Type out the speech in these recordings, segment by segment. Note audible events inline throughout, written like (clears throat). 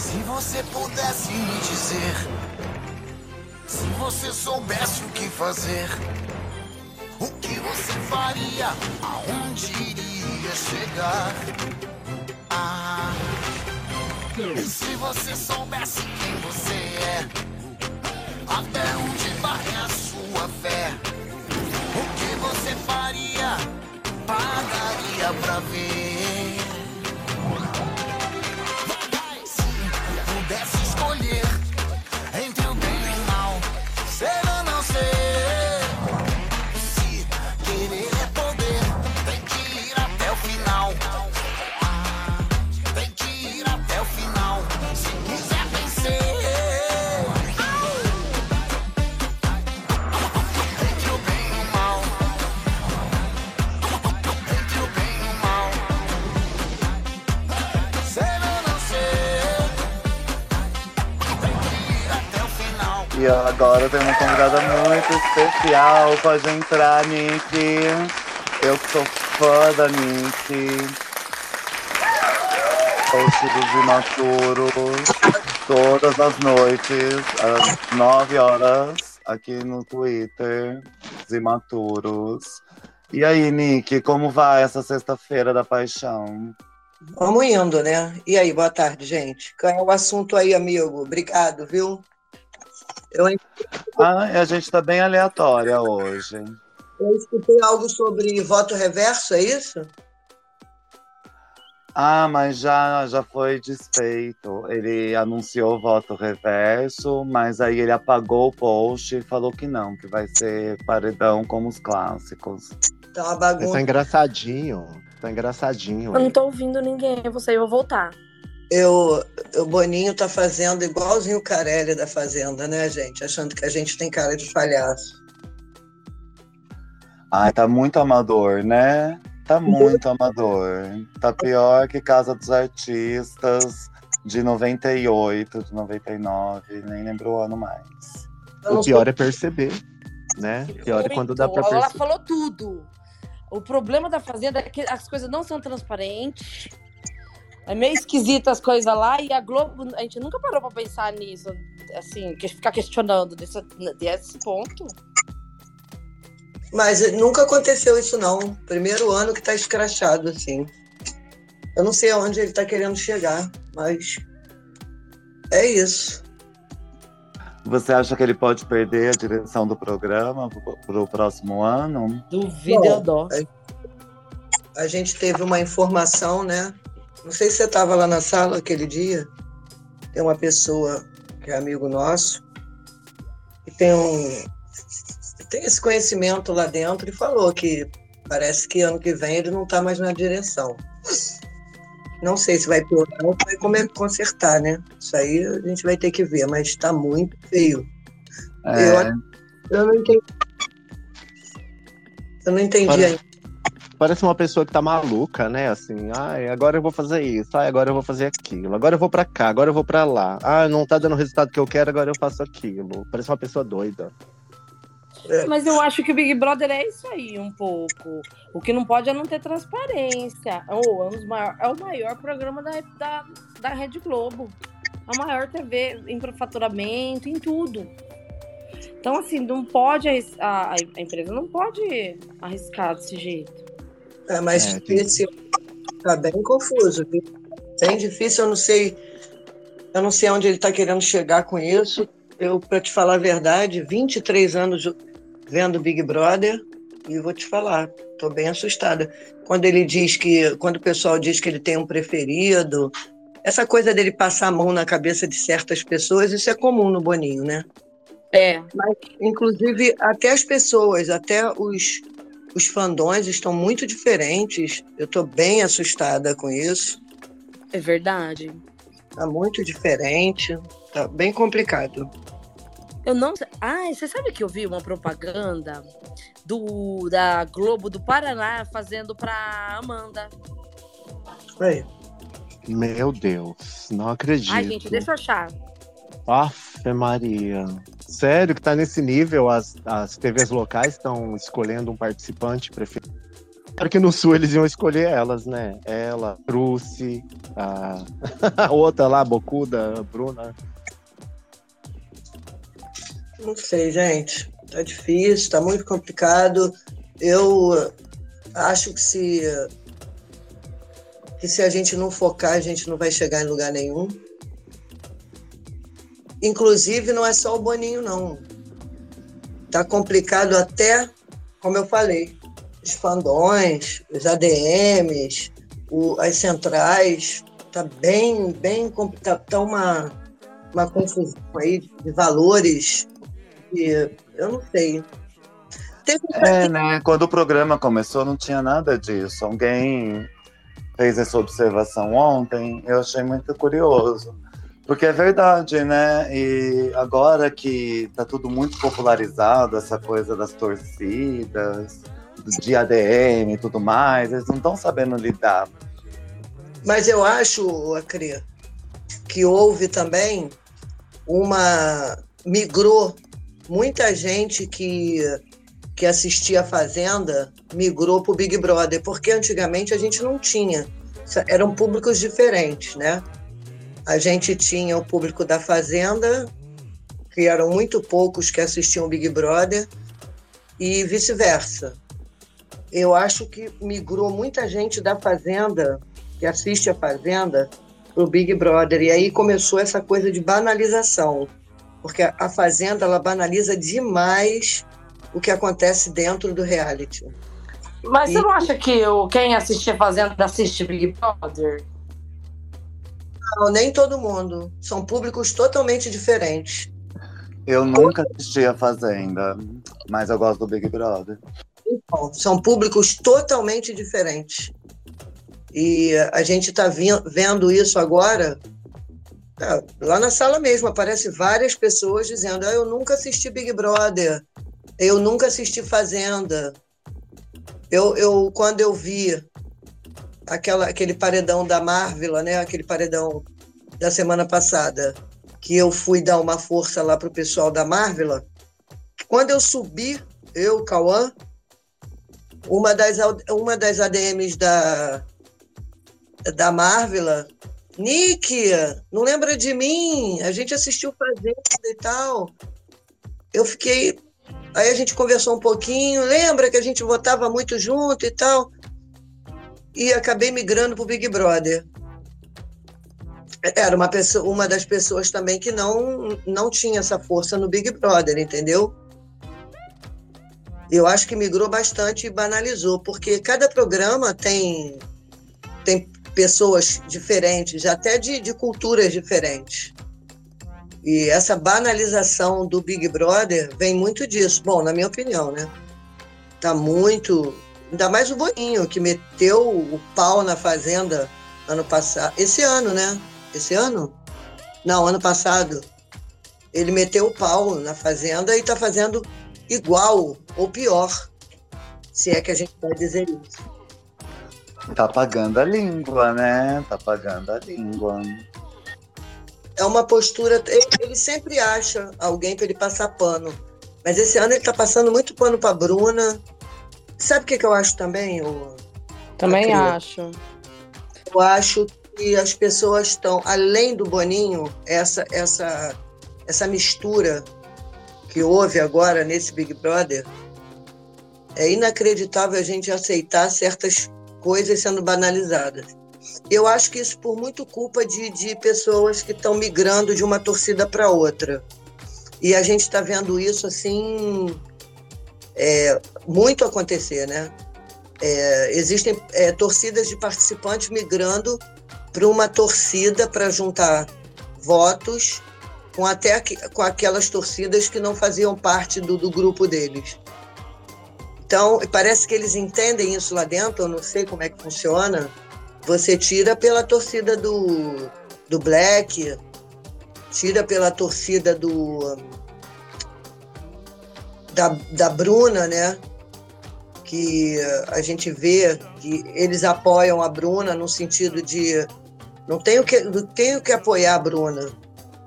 Se você pudesse me dizer, se você soubesse o que fazer, o que você faria, aonde iria chegar? Ah, se você soubesse quem você é, até onde vai a sua fé? O que você faria, pagaria pra ver? Agora tem uma convidada muito especial. Pode entrar, Nick. Eu sou fã da Nick. Host dos Imaturos. Todas as noites, às 9 horas, aqui no Twitter. Os Imaturos. E aí, Nick, como vai essa sexta-feira da paixão? Vamos indo, né? E aí, boa tarde, gente. Qual é o assunto aí, amigo? Obrigado, viu? Eu, Ah, a gente tá bem aleatória hoje. eu escutei algo sobre voto reverso, é isso? Ah, mas já, já foi desfeito. Ele anunciou voto reverso, mas aí ele apagou o post e falou que não, que vai ser paredão como os clássicos. Tá uma Mas tá bagunça. engraçadinho. Tá engraçadinho. Eu não tô ouvindo ninguém, eu vou sair, eu vou voltar. Eu, o Boninho tá fazendo igualzinho o Carelli da Fazenda, né, gente? Achando que a gente tem cara de palhaço. Ai, tá muito amador, né? Tá muito amador. Tá pior que Casa dos Artistas de 98, de 99, nem lembro o ano mais. O pior é perceber, né? O pior é quando dá pra Muito. Ela perceber. falou tudo. O problema da Fazenda é que as coisas não são transparentes. É meio esquisito as coisas lá e a Globo, a gente nunca parou pra pensar nisso, assim, que- ficar questionando desse, desse ponto. Mas nunca aconteceu isso, não. Primeiro ano que tá escrachado, assim. Eu não sei aonde ele tá querendo chegar, mas é isso. Você acha que ele pode perder a direção do programa pro, pro próximo ano? Duvido Bom, eu dó. A gente teve uma informação, né? Não sei se você estava lá na sala aquele dia. Tem uma pessoa que é amigo nosso e tem um tem esse conhecimento lá dentro e falou que parece que ano que vem ele não está mais na direção. Não sei se vai piorar ou vai come- consertar, né? Isso aí a gente vai ter que ver, mas está muito feio. É, Eu- Eu não entendi. Eu não entendi Parece- ainda. Parece uma pessoa que tá maluca, né? Assim, ai, agora eu vou fazer isso, ai, agora eu vou fazer aquilo, agora eu vou pra cá, agora eu vou pra lá. Ah, não tá dando o resultado que eu quero, agora eu faço aquilo. Parece uma pessoa doida. Mas eu acho que o Big Brother é isso aí, um pouco. O que não pode é não ter transparência. Ou é, um maior- é o maior programa da, da, da Rede Globo. A maior TV em faturamento, em tudo. Então, assim, não pode. A, a empresa não pode arriscar desse jeito. É, mas É, tem- esse tá bem confuso, viu? Bem difícil, eu não sei, eu não sei onde ele está querendo chegar com isso. Eu, para te falar a verdade, 23 anos vendo Big Brother e vou te falar, tô bem assustada. Quando ele diz que, quando o pessoal diz que ele tem um preferido, essa coisa dele passar a mão na cabeça de certas pessoas, isso é comum no Boninho, né? É. Inclusive, até as pessoas, até os, os fandões estão muito diferentes. Eu estou bem assustada com isso. É verdade. Está muito diferente. Está bem complicado. Eu não sei. Ah, você sabe que eu vi uma propaganda do da Globo do Paraná fazendo pra Amanda. Aí. Meu Deus, não acredito. Ai, gente, deixa eu achar. Afe Maria. Sério que tá nesse nível? As, as TVs locais estão escolhendo um participante preferido? Claro que no sul eles iam escolher elas, né? Ela, Cruci, a... (laughs) a outra lá, Bocuda, a Bruna. Não sei, gente. Tá difícil, tá muito complicado. Eu acho que se que se a gente não focar, a gente não vai chegar em lugar nenhum. Inclusive, não é só o Boninho, não. Tá complicado até, como eu falei, os fandões, os ADMs, o, as centrais, tá bem, bem complicado. Tá uma, uma confusão aí de valores que eu não sei. Teve... É, né? Quando o programa começou, não tinha nada disso. Alguém fez essa observação ontem, eu achei muito curioso. Porque é verdade, né? E agora que tá tudo muito popularizado, essa coisa das torcidas, de ADM e tudo mais, eles não estão sabendo lidar. Mas eu acho, Acre, que houve também uma. migrou muita gente que que assistia a Fazenda migrou para o Big Brother, porque antigamente a gente não tinha. Eram públicos diferentes, né? A gente tinha o público da Fazenda, que eram muito poucos que assistiam o Big Brother, e vice-versa. Eu acho que migrou muita gente da Fazenda, que assiste a Fazenda, para o Big Brother. E aí começou essa coisa de banalização, porque a Fazenda ela banaliza demais o que acontece dentro do reality. Mas e... você não acha que o, quem assiste Fazenda assiste Big Brother? Não, nem todo mundo. São públicos totalmente diferentes. Eu nunca assisti a Fazenda, mas eu gosto do Big Brother. Então, são públicos totalmente diferentes. E a gente está vendo isso agora. É, lá na sala mesmo, aparece várias pessoas dizendo: ah, Eu nunca assisti Big Brother, eu nunca assisti Fazenda. Eu, eu quando eu vi aquela, aquele paredão da Marvel, né? Aquele paredão da semana passada, que eu fui dar uma força lá pro pessoal da Marvel. Quando eu subi, eu, Cauã, uma das, uma das ADMs da, da Marvel, Nick, não lembra de mim? A gente assistiu Fazenda e tal. Eu fiquei Aí a gente conversou um pouquinho, lembra que a gente votava muito junto e tal? E acabei migrando para o Big Brother. Era uma, pessoa, uma das pessoas também que não, não tinha essa força no Big Brother, entendeu? Eu acho que migrou bastante e banalizou, porque cada programa tem, tem pessoas diferentes, até de, de culturas diferentes. E essa banalização do Big Brother vem muito disso. Bom, na minha opinião, né? Tá muito. Ainda mais o Boninho, que meteu o pau na Fazenda ano passado. Esse ano, né? Esse ano? Não, ano passado. Ele meteu o pau na Fazenda e tá fazendo igual ou pior. Se é que a gente pode dizer isso. Tá pagando a língua, né? Tá pagando a língua é uma postura. Ele, ele sempre acha alguém para ele passar pano. Mas esse ano ele está passando muito pano para Bruna. Sabe o que, que eu acho também? O, também acho. Eu acho que as pessoas estão, além do Boninho, essa, essa, essa mistura que houve agora nesse Big Brother, é inacreditável a gente aceitar certas coisas sendo banalizadas. Eu acho que isso por muito culpa de, de pessoas que estão migrando de uma torcida para outra. E a gente está vendo isso assim é, muito acontecer, né? É, existem é, torcidas de participantes migrando para uma torcida para juntar votos com até com aquelas torcidas que não faziam parte do, do grupo deles. Então, parece que eles entendem isso lá dentro, eu não sei como é que funciona, você tira pela torcida do, do Black, tira pela torcida do da, da Bruna, né? Que a gente vê que eles apoiam a Bruna no sentido de não tenho que, não tenho que apoiar a Bruna.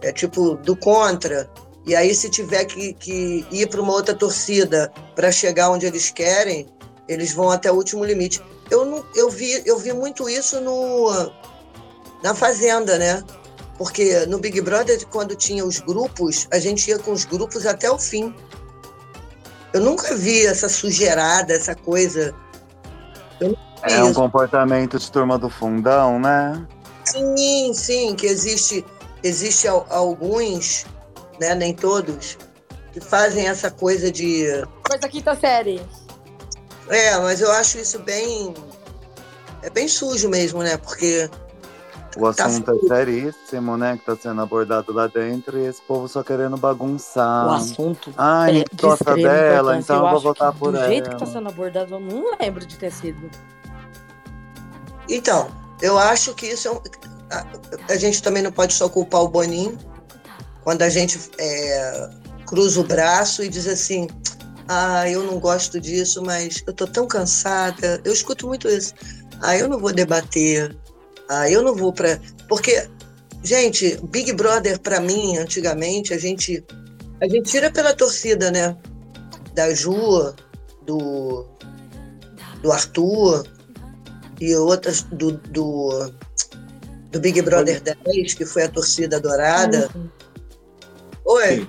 É tipo do contra. E aí, se tiver que, que ir para uma outra torcida para chegar onde eles querem, Eles vão até o último limite. Eu, não, eu, vi, eu vi muito isso no, na Fazenda, né? Porque no Big Brother, quando tinha os grupos, a gente ia com os grupos até o fim. Eu nunca vi essa sujeirada, essa coisa. É um comportamento de turma do fundão, né? Sim, sim, que existe, existe alguns, né, nem todos, que fazem essa coisa de. Coisa quinta série. É, mas eu acho isso bem. É bem sujo mesmo, né? Porque. O assunto tá... é seríssimo, né? Que tá sendo abordado lá dentro e esse povo só querendo bagunçar. O assunto. Ai, é gosta dela, então eu, eu vou votar por do ela. Do jeito que tá sendo abordado, eu não lembro de ter sido. Então, eu acho que isso é um... a, a, gente também não pode só culpar o Boninho quando a gente é, cruza o braço e diz assim: ah, eu não gosto disso, mas eu tô tão cansada. Eu escuto muito isso. Ah, eu não vou debater. Ah, eu não vou para. Porque, gente, Big Brother, para mim, antigamente, a gente, a gente tira pela torcida, né? Da Ju, do, do Arthur, e outras do, do, do Big Brother 10, que foi a torcida dourada. Uhum. Oi. Sim.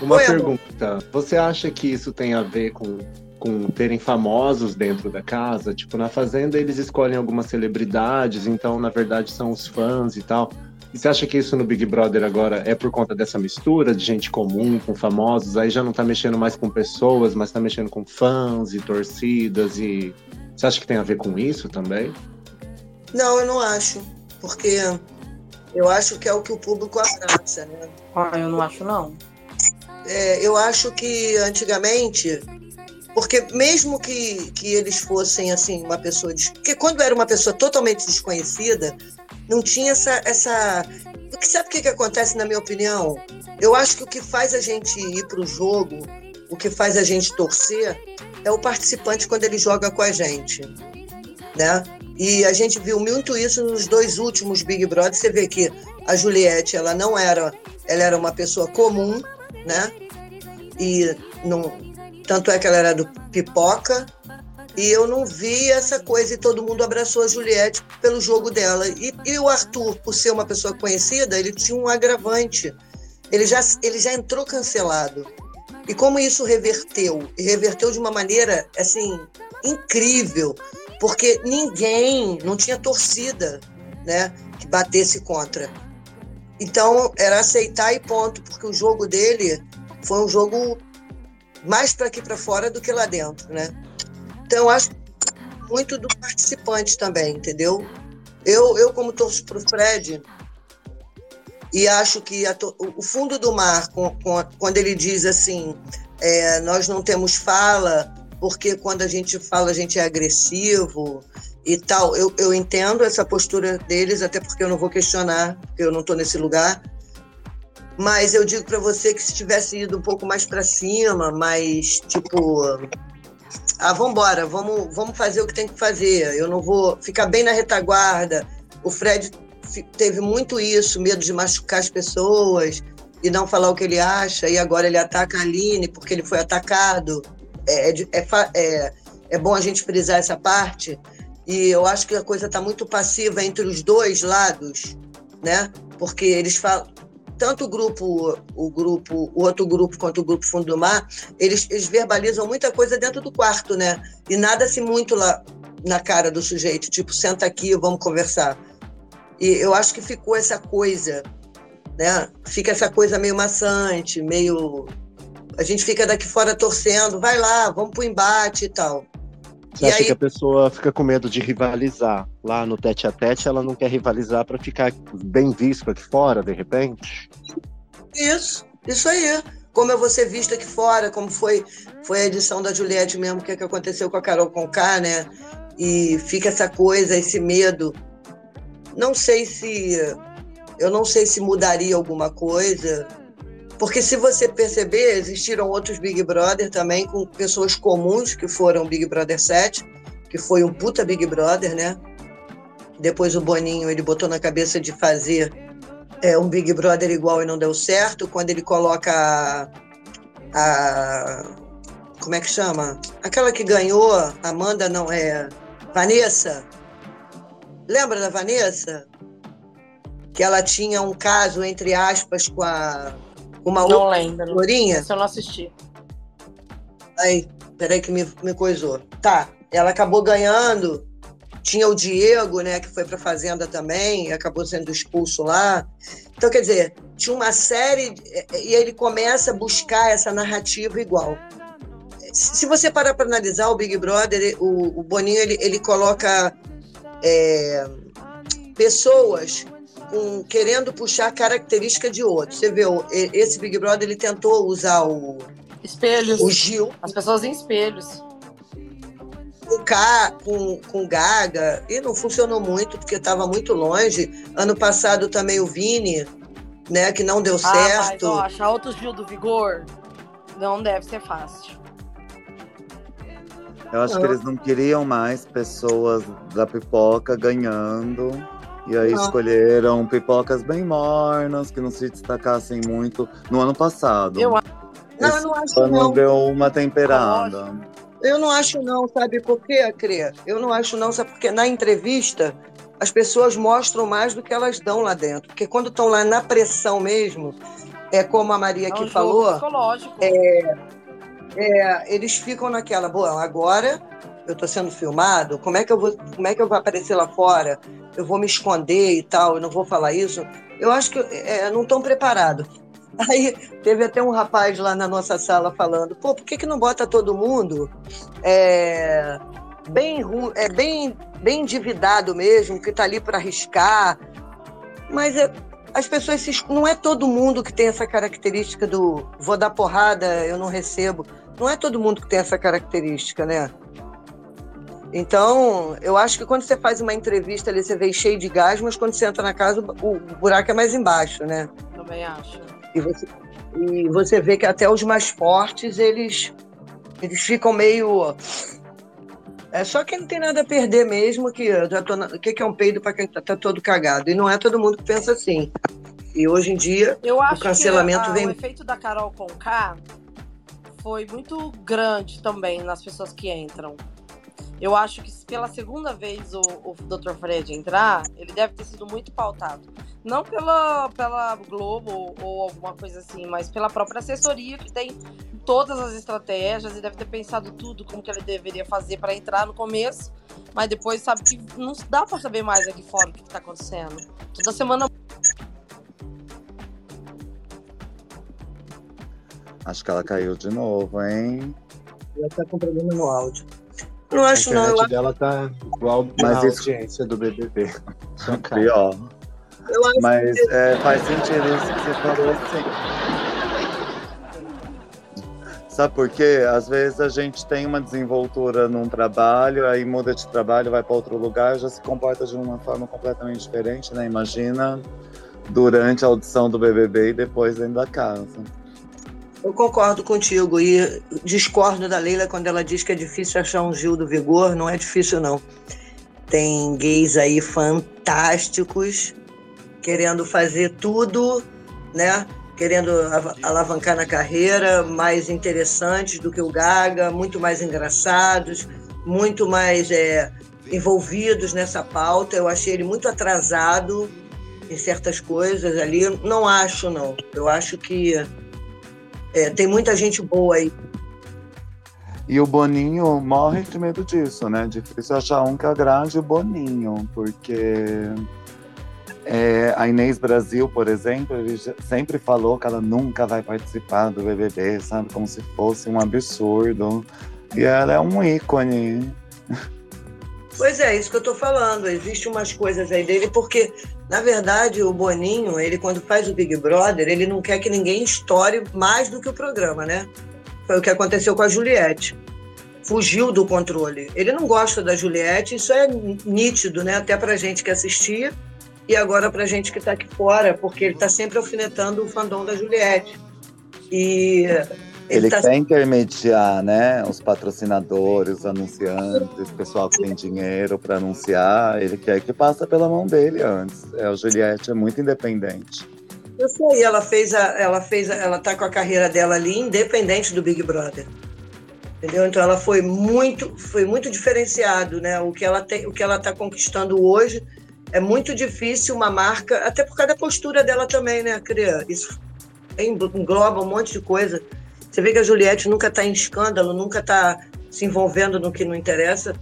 Uma Oi, pergunta. Amor. Você acha que isso tem a ver com, com terem famosos dentro da casa? Tipo, na Fazenda eles escolhem algumas celebridades, então, na verdade, são os fãs e tal. E você acha que isso no Big Brother agora é por conta dessa mistura de gente comum com famosos? Aí já não tá mexendo mais com pessoas, mas tá mexendo com fãs e torcidas e você acha que tem a ver com isso também? Não, eu não acho. Porque eu acho que é o que o público abraça, né? Ah, eu não acho, não. É, eu acho que antigamente, porque mesmo que, que eles fossem assim, uma pessoa. Porque quando era uma pessoa totalmente desconhecida, não tinha essa. essa porque sabe o que, que acontece, na minha opinião? Eu acho que o que faz a gente ir para o jogo, o que faz a gente torcer, é o participante quando ele joga com a gente, né? E a gente viu muito isso nos dois últimos Big Brother. Você vê que a Juliette, ela não era, ela era uma pessoa comum, né? E não, tanto é que ela era do pipoca. E eu não vi essa coisa e todo mundo abraçou a Juliette pelo jogo dela. E, e o Arthur, por ser uma pessoa conhecida, ele tinha um agravante. Ele já, ele já entrou cancelado. E como isso reverteu? E reverteu de uma maneira, assim, incrível, porque ninguém, não tinha torcida, né, que batesse contra. Então, era aceitar e ponto, porque o jogo dele foi um jogo mais para aqui para fora do que lá dentro, né? Então, acho muito do participante também, entendeu? Eu, eu como torço para o Fred, e acho que a, o fundo do mar, com, com, quando ele diz assim, é, nós não temos fala, porque quando a gente fala a gente é agressivo e tal, eu, eu entendo essa postura deles, até porque eu não vou questionar, porque eu não estou nesse lugar. Mas eu digo para você que se tivesse ido um pouco mais para cima, mais tipo, ah, vamos embora, vamos, vamos fazer o que tem que fazer. Eu não vou ficar bem na retaguarda. O Fred teve muito isso, medo de machucar as pessoas e não falar o que ele acha, e agora ele ataca a Aline porque ele foi atacado. É, é, é, é, é bom a gente frisar essa parte, e eu acho que a coisa está muito passiva entre os dois lados, né? Porque eles falam, tanto o grupo, o grupo, o outro grupo quanto o grupo Fundo do Mar, eles, eles verbalizam muita coisa dentro do quarto, né? E nada-se muito lá na cara do sujeito, tipo, senta aqui, vamos conversar. E eu acho que ficou essa coisa, né? Fica essa coisa meio maçante, meio. A gente fica daqui fora torcendo, vai lá, vamos pro embate e tal. Você e acha aí... que a pessoa fica com medo de rivalizar? Lá no tete a tete, ela não quer rivalizar para ficar bem visto aqui fora, de repente? Isso, isso aí. Como eu vou ser visto aqui fora, como foi, foi a edição da Juliette mesmo, que, é que aconteceu com a Carol Conká, né? E fica essa coisa, esse medo não sei se eu não sei se mudaria alguma coisa, porque se você perceber, existiram outros Big Brother também com pessoas comuns que foram Big Brother 7, que foi um puta Big Brother, né? Depois o Boninho ele botou na cabeça de fazer é, um Big Brother igual e não deu certo. Quando ele coloca a, a como é que chama? Aquela que ganhou, Amanda não é. Vanessa. Lembra da Vanessa? Que ela tinha um caso, entre aspas, com a. Uma Não outra lembro. lourinha. Esse eu não assisti. Aí, peraí que me, me coisou. Tá, ela acabou ganhando. Tinha o Diego, né, que foi para fazenda também, acabou sendo expulso lá. Então, quer dizer, tinha uma série e ele começa a buscar essa narrativa igual. Se se você parar para analisar o Big Brother, o, o Boninho ele, ele coloca é, pessoas com- querendo puxar característica de outros. Você e- esse Big Brother ele tentou usar o, Espelhos. o Gil As pessoas em espelhos. com, K, com, com Gaga e não funcionou muito porque estava muito longe. Ano passado também o Vini, né, que não deu Ah, mas certo. ó, achar outro Gil do Vigor não deve ser fácil. Eu acho Não. que eles não queriam mais pessoas da pipoca ganhando. E aí Não. escolheram pipocas bem mornas, que não se destacassem muito no ano passado. Eu não, eu não acho Ano não. deu uma temperada. Eu não acho não, sabe por quê, Crê? Eu não acho não, sabe porque na entrevista as pessoas mostram mais do que elas dão lá dentro. Porque quando estão lá na pressão mesmo, é como a Maria é um aqui falou, psicológico. é, eles ficam naquela, bom, agora eu estou sendo filmado, como é que eu vou, como é que eu vou aparecer lá fora? Eu vou me esconder e tal, eu não vou falar isso. Eu acho que é, não estão preparados. (laughs) Aí teve até um rapaz lá na nossa sala falando, pô, por que, que não bota todo mundo é, bem, é, bem, bem endividado mesmo, que está ali para arriscar? Mas é, as pessoas se, não é todo mundo que tem essa característica do vou dar porrada, eu não recebo. Não é todo mundo que tem essa característica, né? Então, eu acho que quando você faz uma entrevista ali, você vê cheio de gás, mas quando você entra na casa, o o buraco é mais embaixo, né? Também acho. E você, e você vê que até os mais fortes, eles, eles ficam meio. É só quem não tem nada a perder mesmo, que tô na- o que que é um peido para quem tá, tá todo cagado. E não é todo mundo que pensa assim. E hoje em dia, Eu acho cancelamento que a- vem- o efeito da Carol Conká foi muito grande também nas pessoas que entram. Eu acho que se pela segunda vez o, o Dr. Fred entrar, ele deve ter sido muito pautado. Não pela, pela Globo ou, ou alguma coisa assim, mas pela própria assessoria que tem todas as estratégias e deve ter pensado tudo como que ele deveria fazer para entrar no começo, mas depois sabe que não dá para saber mais aqui fora o que está acontecendo. Toda semana Acho que ela caiu de novo, hein? ela tá com problema no áudio. Não A acho, não. Eu, internet dela tá igual Mas a isso- audiência do BBB. Pior. eu acho Mas é, faz sentido isso que você falou, sim. Sabe por quê? Às vezes a gente tem uma desenvoltura num trabalho, aí muda de trabalho, vai para outro lugar, já se comporta de uma forma completamente diferente, né? Imagina durante a audição do BBB e depois dentro da casa. Eu concordo contigo e discordo da Leila quando ela diz que é difícil achar um Gil do Vigor. Não é difícil, não. Tem gays aí fantásticos querendo fazer tudo, né? Querendo av- alavancar na carreira, mais interessantes do que o Gaga, muito mais engraçados, muito mais é, envolvidos nessa pauta. Eu achei ele muito atrasado em certas coisas ali. Não acho, não. Eu acho que é, tem muita gente boa aí. E o Boninho morre de medo disso, né? Difícil achar um que agrade o Boninho, porque é, a Inês Brasil, por exemplo, sempre falou que ela nunca vai participar do BBB, sabe? Como se fosse um absurdo. E ela é um ícone. Pois é, isso que eu tô falando. Existem umas coisas aí dele, porque, na verdade, o Boninho, ele quando faz o Big Brother, ele não quer que ninguém estoure mais do que o programa, né? Foi o que aconteceu com a Juliette. Fugiu do controle. Ele não gosta da Juliette, isso é nítido, né? Até pra gente que assistia e agora pra gente que tá aqui fora, porque ele tá sempre alfinetando o fandom da Juliette. E Ele, tá quer intermediar, né? Os patrocinadores, os anunciantes, o pessoal que tem dinheiro para anunciar. Ele quer que passe pela mão dele antes. É, o Juliette é muito independente. Eu sei, ela fez a, ela fez, a, ela tá com a carreira dela ali independente do Big Brother. Entendeu? Então ela foi muito, foi muito diferenciado, né? O que ela tem, o que ela está conquistando hoje é muito difícil uma marca, até por causa da postura dela também, né, Cria? Isso engloba um monte de coisa. Você vê que a Juliette nunca está em escândalo, nunca está se envolvendo no que não interessa.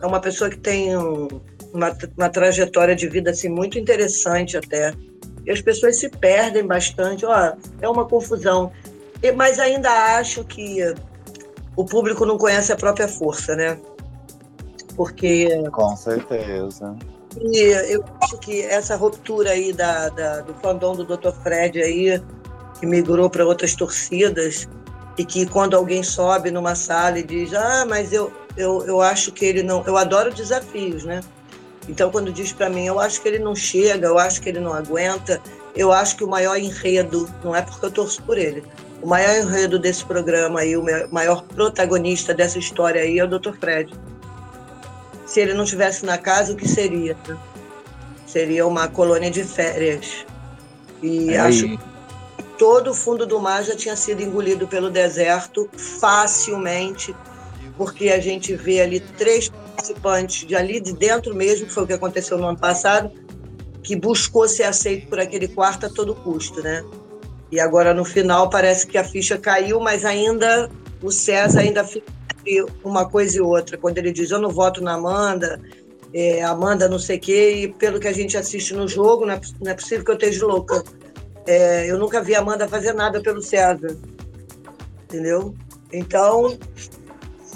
É uma pessoa que tem um, uma, uma trajetória de vida assim muito interessante até. E as pessoas se perdem bastante. Ó, é uma confusão. Mas ainda acho que o público não conhece a própria força, né? Porque. Com certeza. E eu acho que essa ruptura aí da, da do fandom do Dr. Fred aí, que migrou para outras torcidas, e que quando alguém sobe numa sala e diz, ah, mas eu, eu, eu acho que ele não. Eu adoro desafios, né? Então, quando diz para mim, eu acho que ele não chega, eu acho que ele não aguenta, eu acho que o maior enredo, não é porque eu torço por ele, o maior enredo desse programa aí, o maior protagonista dessa história aí é o Dr. Fred. Se ele não estivesse na casa, o que seria? Né? Seria uma colônia de férias. E acho que todo o fundo do mar já tinha sido engolido pelo deserto facilmente, porque a gente vê ali três participantes de ali de dentro mesmo, que foi o que aconteceu no ano passado, que buscou ser aceito por aquele quarto a todo custo, né? E agora no final parece que a ficha caiu, mas ainda o César ainda fica uma coisa e outra. Quando ele diz eu não voto na Amanda, é, Amanda não sei o quê, e pelo que a gente assiste no jogo, não é, não é possível que eu esteja louca. É, eu nunca vi a Amanda fazer nada pelo César. Entendeu? Então,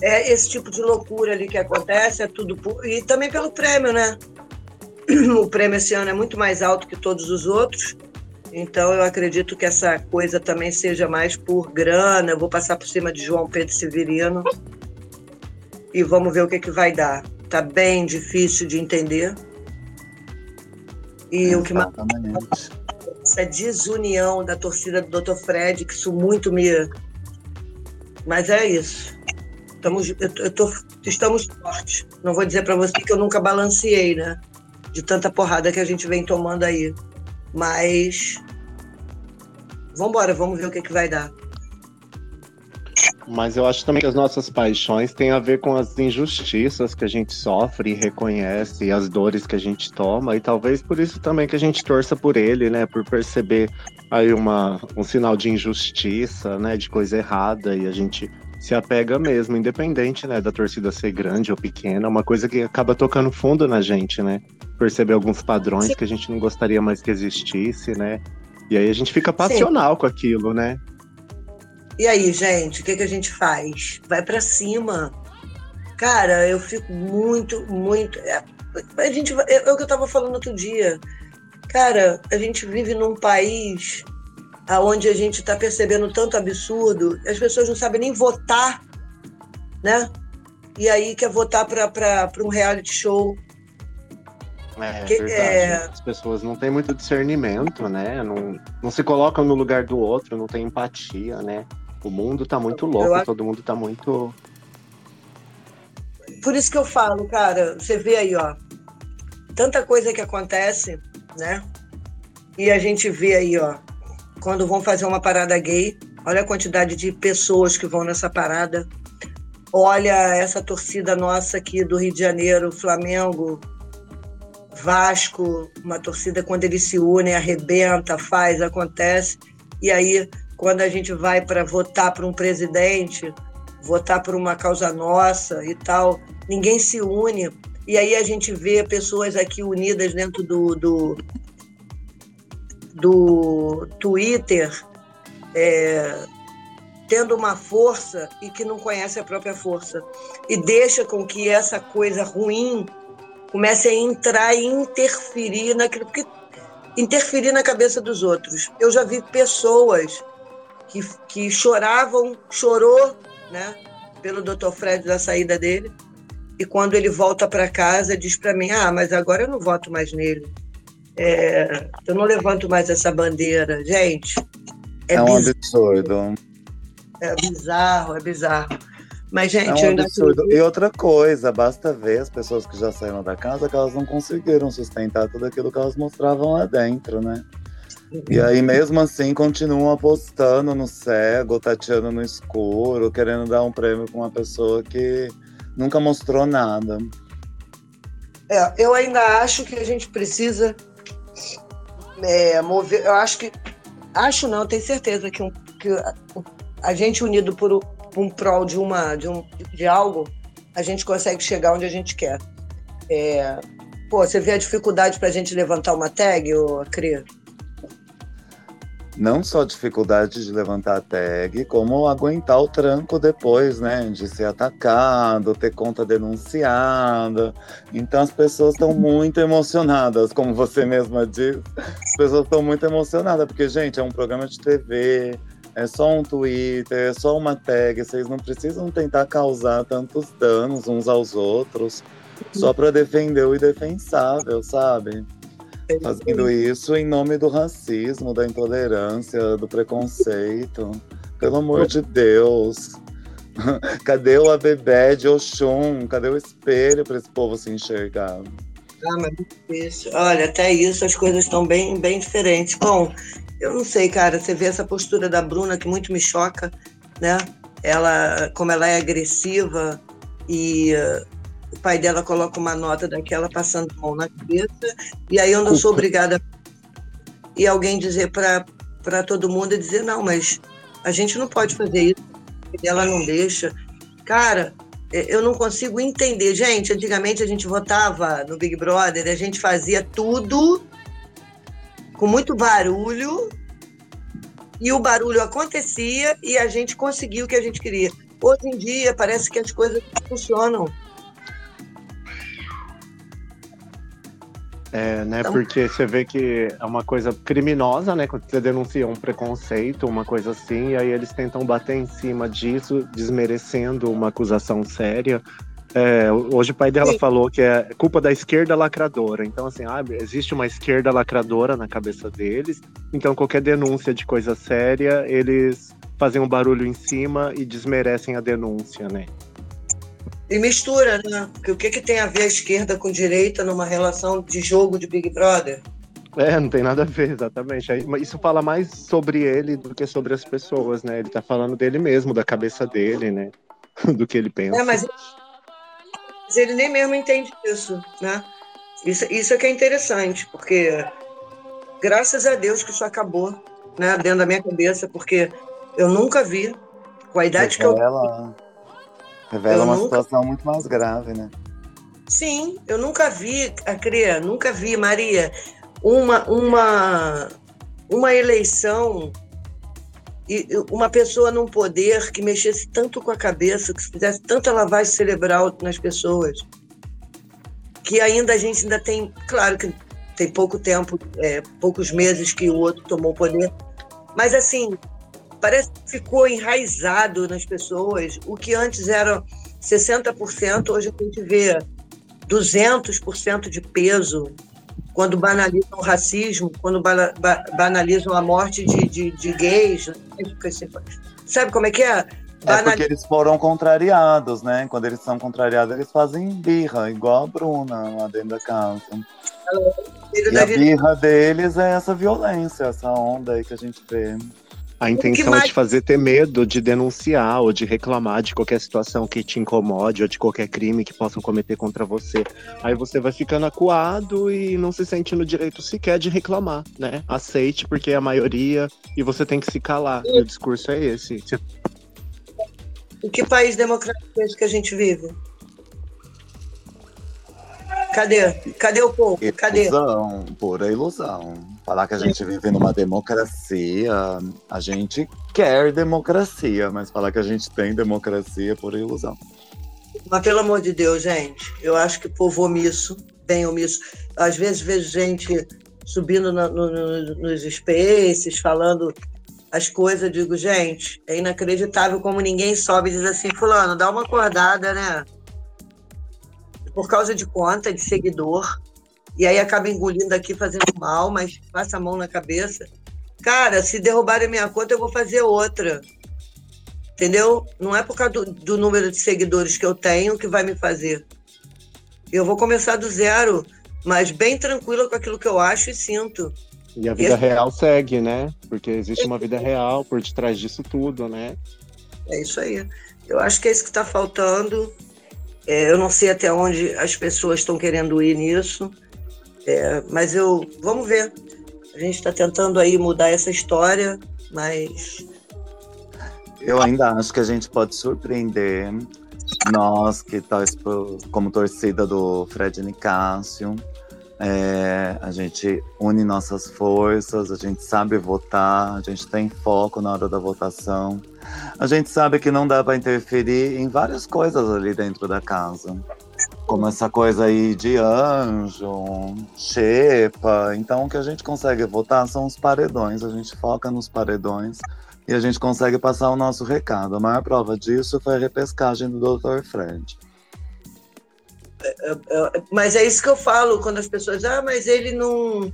é esse tipo de loucura ali que acontece, é tudo. Por... E também pelo prêmio, né? (clears throat) O prêmio esse ano é muito mais alto que todos os outros. Então eu acredito que essa coisa também seja mais por grana. Eu vou passar por cima de João Pedro Severino e vamos ver o que, que vai dar. Tá bem difícil de entender. E o que mais essa desunião da torcida do Dr. Fred, que isso muito me. Mas é isso. Estamos, eu, tô, estamos fortes. Não vou dizer para você que eu nunca balanceei, né? De tanta porrada que a gente vem tomando aí. Mas vamos embora, vamos ver o que, que vai dar. Mas eu acho também que as nossas paixões têm a ver com as injustiças que a gente sofre e reconhece, e as dores que a gente toma, e talvez por isso também que a gente torça por ele, né? Por perceber aí uma, um sinal de injustiça, né? De coisa errada, e a gente se apega mesmo, independente, né? Da torcida ser grande ou pequena, é uma coisa que acaba tocando fundo na gente, né? Perceber alguns padrões Sim. que a gente não gostaria mais que existisse, né? E aí a gente fica passional Sim. com aquilo, né? E aí, gente, o que, que a gente faz? Vai para cima. Cara, eu fico muito, muito. É, a gente, é, é o que eu estava falando outro dia. Cara, a gente vive num país onde a gente está percebendo tanto absurdo, as pessoas não sabem nem votar, né? E aí quer votar para um reality show. É, que, verdade. É... As pessoas não têm muito discernimento, né? Não, não se colocam no lugar do outro, não tem empatia, né? O mundo tá muito louco, todo mundo tá muito. Por isso que eu falo, cara, você vê aí, ó, tanta coisa que acontece, né? E a gente vê aí, ó, quando vão fazer uma parada gay, olha a quantidade de pessoas que vão nessa parada. Olha essa torcida nossa aqui do Rio de Janeiro, Flamengo, Vasco, uma torcida quando eles se unem, arrebenta, faz, acontece. E aí quando a gente vai para votar para um presidente, votar por uma causa nossa e tal, ninguém se une. E aí a gente vê pessoas aqui unidas dentro do, do, do Twitter, é, tendo uma força e que não conhece a própria força. E deixa com que essa coisa ruim comece a entrar e interferir naquilo. Porque interferir na cabeça dos outros. Eu já vi pessoas que, que choravam, chorou, né, pelo Dr. Fred da saída dele. E quando ele volta para casa, diz para mim: Ah, mas agora eu não voto mais nele. É, eu não levanto mais essa bandeira. Gente, é, é um absurdo. É bizarro, é bizarro. Mas, gente, é um absurdo. E outra coisa, basta ver as pessoas que já saíram da casa que elas não conseguiram sustentar tudo aquilo que elas mostravam lá dentro, né? E aí, mesmo assim, continuam apostando no cego, tateando no escuro, querendo dar um prêmio para uma pessoa que nunca mostrou nada. É, eu ainda acho que a gente precisa é, mover. Eu acho que. Acho não, tenho certeza que, um, que a gente unido por um prol de, uma, de, um, de algo, a gente consegue chegar onde a gente quer. É, pô, você vê a dificuldade para a gente levantar uma tag, ô, Cri? Não só dificuldade de levantar a tag, como aguentar o tranco depois, né? De ser atacado, ter conta denunciada. Então as pessoas estão muito emocionadas, como você mesma disse. As pessoas estão muito emocionadas, porque, gente, é um programa de TV, é só um Twitter, é só uma tag. Vocês não precisam tentar causar tantos danos uns aos outros só para defender o indefensável, sabe? Fazendo isso em nome do racismo, da intolerância, do preconceito. Pelo amor de Deus. (laughs) Cadê o Abebé de Oxum? Cadê o espelho para esse povo se enxergar? Ah, mas isso. Olha, até isso as coisas estão bem, bem diferentes. Bom, eu não sei, cara. Você vê essa postura da Bruna que muito me choca, né? Ela, como ela é agressiva e o pai dela coloca uma nota daquela passando mão na cabeça, e aí eu não sou obrigada e alguém dizer para todo mundo e dizer, não, mas a gente não pode fazer isso, ela não deixa. Cara, eu não consigo entender. Gente, antigamente a gente votava no Big Brother, a gente fazia tudo com muito barulho, e o barulho acontecia e a gente conseguiu o que a gente queria. Hoje em dia parece que as coisas funcionam. É, né? Então... Porque você vê que é uma coisa criminosa, né? Quando você denuncia um preconceito, uma coisa assim, e aí eles tentam bater em cima disso, desmerecendo uma acusação séria. É, hoje o pai dela Sim. falou que é culpa da esquerda lacradora. Então, assim, ah, existe uma esquerda lacradora na cabeça deles. Então, qualquer denúncia de coisa séria, eles fazem um barulho em cima e desmerecem a denúncia, né? E mistura, né? Porque o que, que tem a ver a esquerda com direita numa relação de jogo de Big Brother? É, não tem nada a ver, exatamente. Isso fala mais sobre ele do que sobre as pessoas, né? Ele tá falando dele mesmo, da cabeça dele, né? (laughs) do que ele pensa. É, mas, mas ele nem mesmo entende isso, né? Isso, isso é que é interessante, porque graças a Deus que isso acabou, né? Dentro da minha cabeça, porque eu nunca vi, com a idade que eu. Revela eu uma nunca... situação muito mais grave, né? Sim, eu nunca vi, a Cria, nunca vi, Maria, uma, uma, uma eleição e uma pessoa num poder que mexesse tanto com a cabeça, que fizesse tanta lavagem cerebral nas pessoas, que ainda a gente ainda tem, claro que tem pouco tempo, é, poucos meses que o outro tomou o poder, mas assim, parece que ficou enraizado nas pessoas. O que antes era 60%, hoje a gente vê 200% de peso quando banalizam o racismo, quando banalizam a morte de, de, de gays. Né? Sabe como é que é? É porque eles foram contrariados, né? Quando eles são contrariados, eles fazem birra, igual a Bruna lá dentro da casa. E a birra deles é essa violência, essa onda aí que a gente vê. A intenção mais... é te fazer ter medo de denunciar ou de reclamar de qualquer situação que te incomode ou de qualquer crime que possam cometer contra você. Aí você vai ficando acuado e não se sente no direito sequer de reclamar, né? Aceite, porque é a maioria e você tem que se calar. E o discurso é esse. Em que país democrático é esse que a gente vive? Cadê? Cadê o povo? Cadê? Ilusão, pura ilusão. Falar que a gente vive numa democracia, a gente quer democracia, mas falar que a gente tem democracia é pura ilusão. Mas pelo amor de Deus, gente, eu acho que povo omisso, bem omisso. Às vezes vejo gente subindo no, no, nos spaces, falando as coisas, digo, gente, é inacreditável como ninguém sobe e diz assim, fulano, dá uma acordada, né? por causa de conta, de seguidor, e aí acaba engolindo aqui, fazendo mal, mas passa a mão na cabeça. Cara, se derrubarem minha conta, eu vou fazer outra. Entendeu? Não é por causa do, do número de seguidores que eu tenho que vai me fazer. Eu vou começar do zero, mas bem tranquila com aquilo que eu acho e sinto. E a vida real segue, né? Porque existe uma vida real por detrás disso tudo, né? É isso aí. Eu acho que é isso que está faltando. É, eu não sei até onde as pessoas estão querendo ir nisso, é, mas eu vamos ver. A gente está tentando aí mudar essa história, mas eu ainda acho que a gente pode surpreender nós que tá como torcida do Fred Nicásio. É, a gente une nossas forças, a gente sabe votar, a gente tem foco na hora da votação. A gente sabe que não dá para interferir em várias coisas ali dentro da casa. Como essa coisa aí de anjo, xepa. Então, o que a gente consegue votar são os paredões. A gente foca nos paredões e a gente consegue passar o nosso recado. A maior prova disso foi a repescagem do Dr. Fred. É, é, é, mas é isso que eu falo quando as pessoas, ah, mas ele não.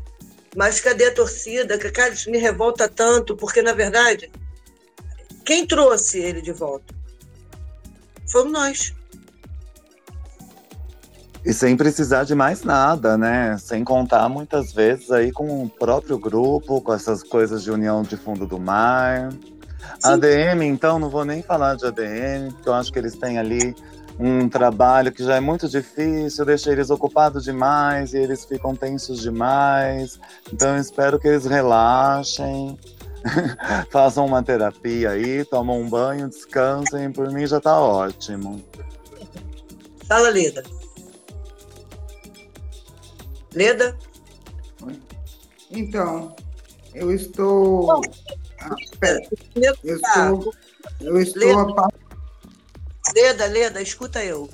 Mas cadê a torcida? Cara, isso me revolta tanto, porque na verdade, quem trouxe ele de volta? Fomos nós. E sem precisar de mais nada, né? Sem contar muitas vezes aí com o próprio grupo, com essas coisas de união de fundo do mar. Sim. ADM, então, não vou nem falar de ADM, porque eu acho que eles têm ali um trabalho que já é muito difícil, deixa eles ocupados demais e eles ficam tensos demais. Então eu espero que eles relaxem, (laughs) façam uma terapia aí, tomam um banho, descansem. Por mim já tá ótimo. Fala, Lida. Leda? Então, eu estou. Ah, pera. Eu estou. Eu estou. Leda. Leda, Leda, escuta eu.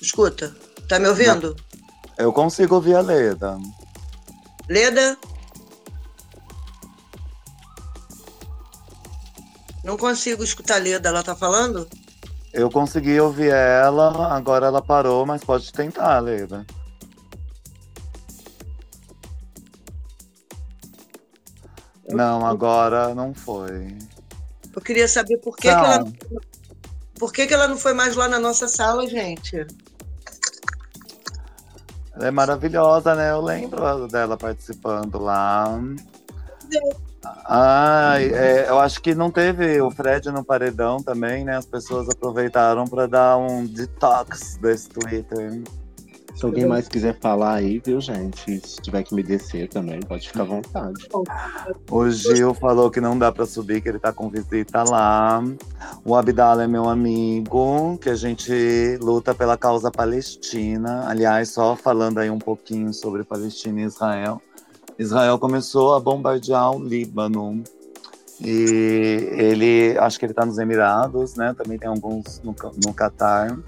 Escuta. Tá me ouvindo? Eu consigo ouvir a Leda. Leda? Não consigo escutar a Leda, ela tá falando? Eu consegui ouvir ela, agora ela parou, mas pode tentar, Leda. Não, agora não foi. Eu queria saber por que, que ela. Por que, que ela não foi mais lá na nossa sala, gente? Ela é maravilhosa, né? Eu lembro dela participando lá. Ah, é, eu acho que não teve o Fred no paredão também, né? As pessoas aproveitaram para dar um detox desse Twitter. Se alguém mais quiser falar aí, viu, gente? Se tiver que me descer também, pode ficar à vontade. O Gil falou que não dá para subir, que ele tá com visita lá. O Abdala é meu amigo, que a gente luta pela causa palestina. Aliás, só falando aí um pouquinho sobre Palestina e Israel. Israel começou a bombardear o Líbano. E ele, acho que ele está nos Emirados, né? Também tem alguns no, no Catar.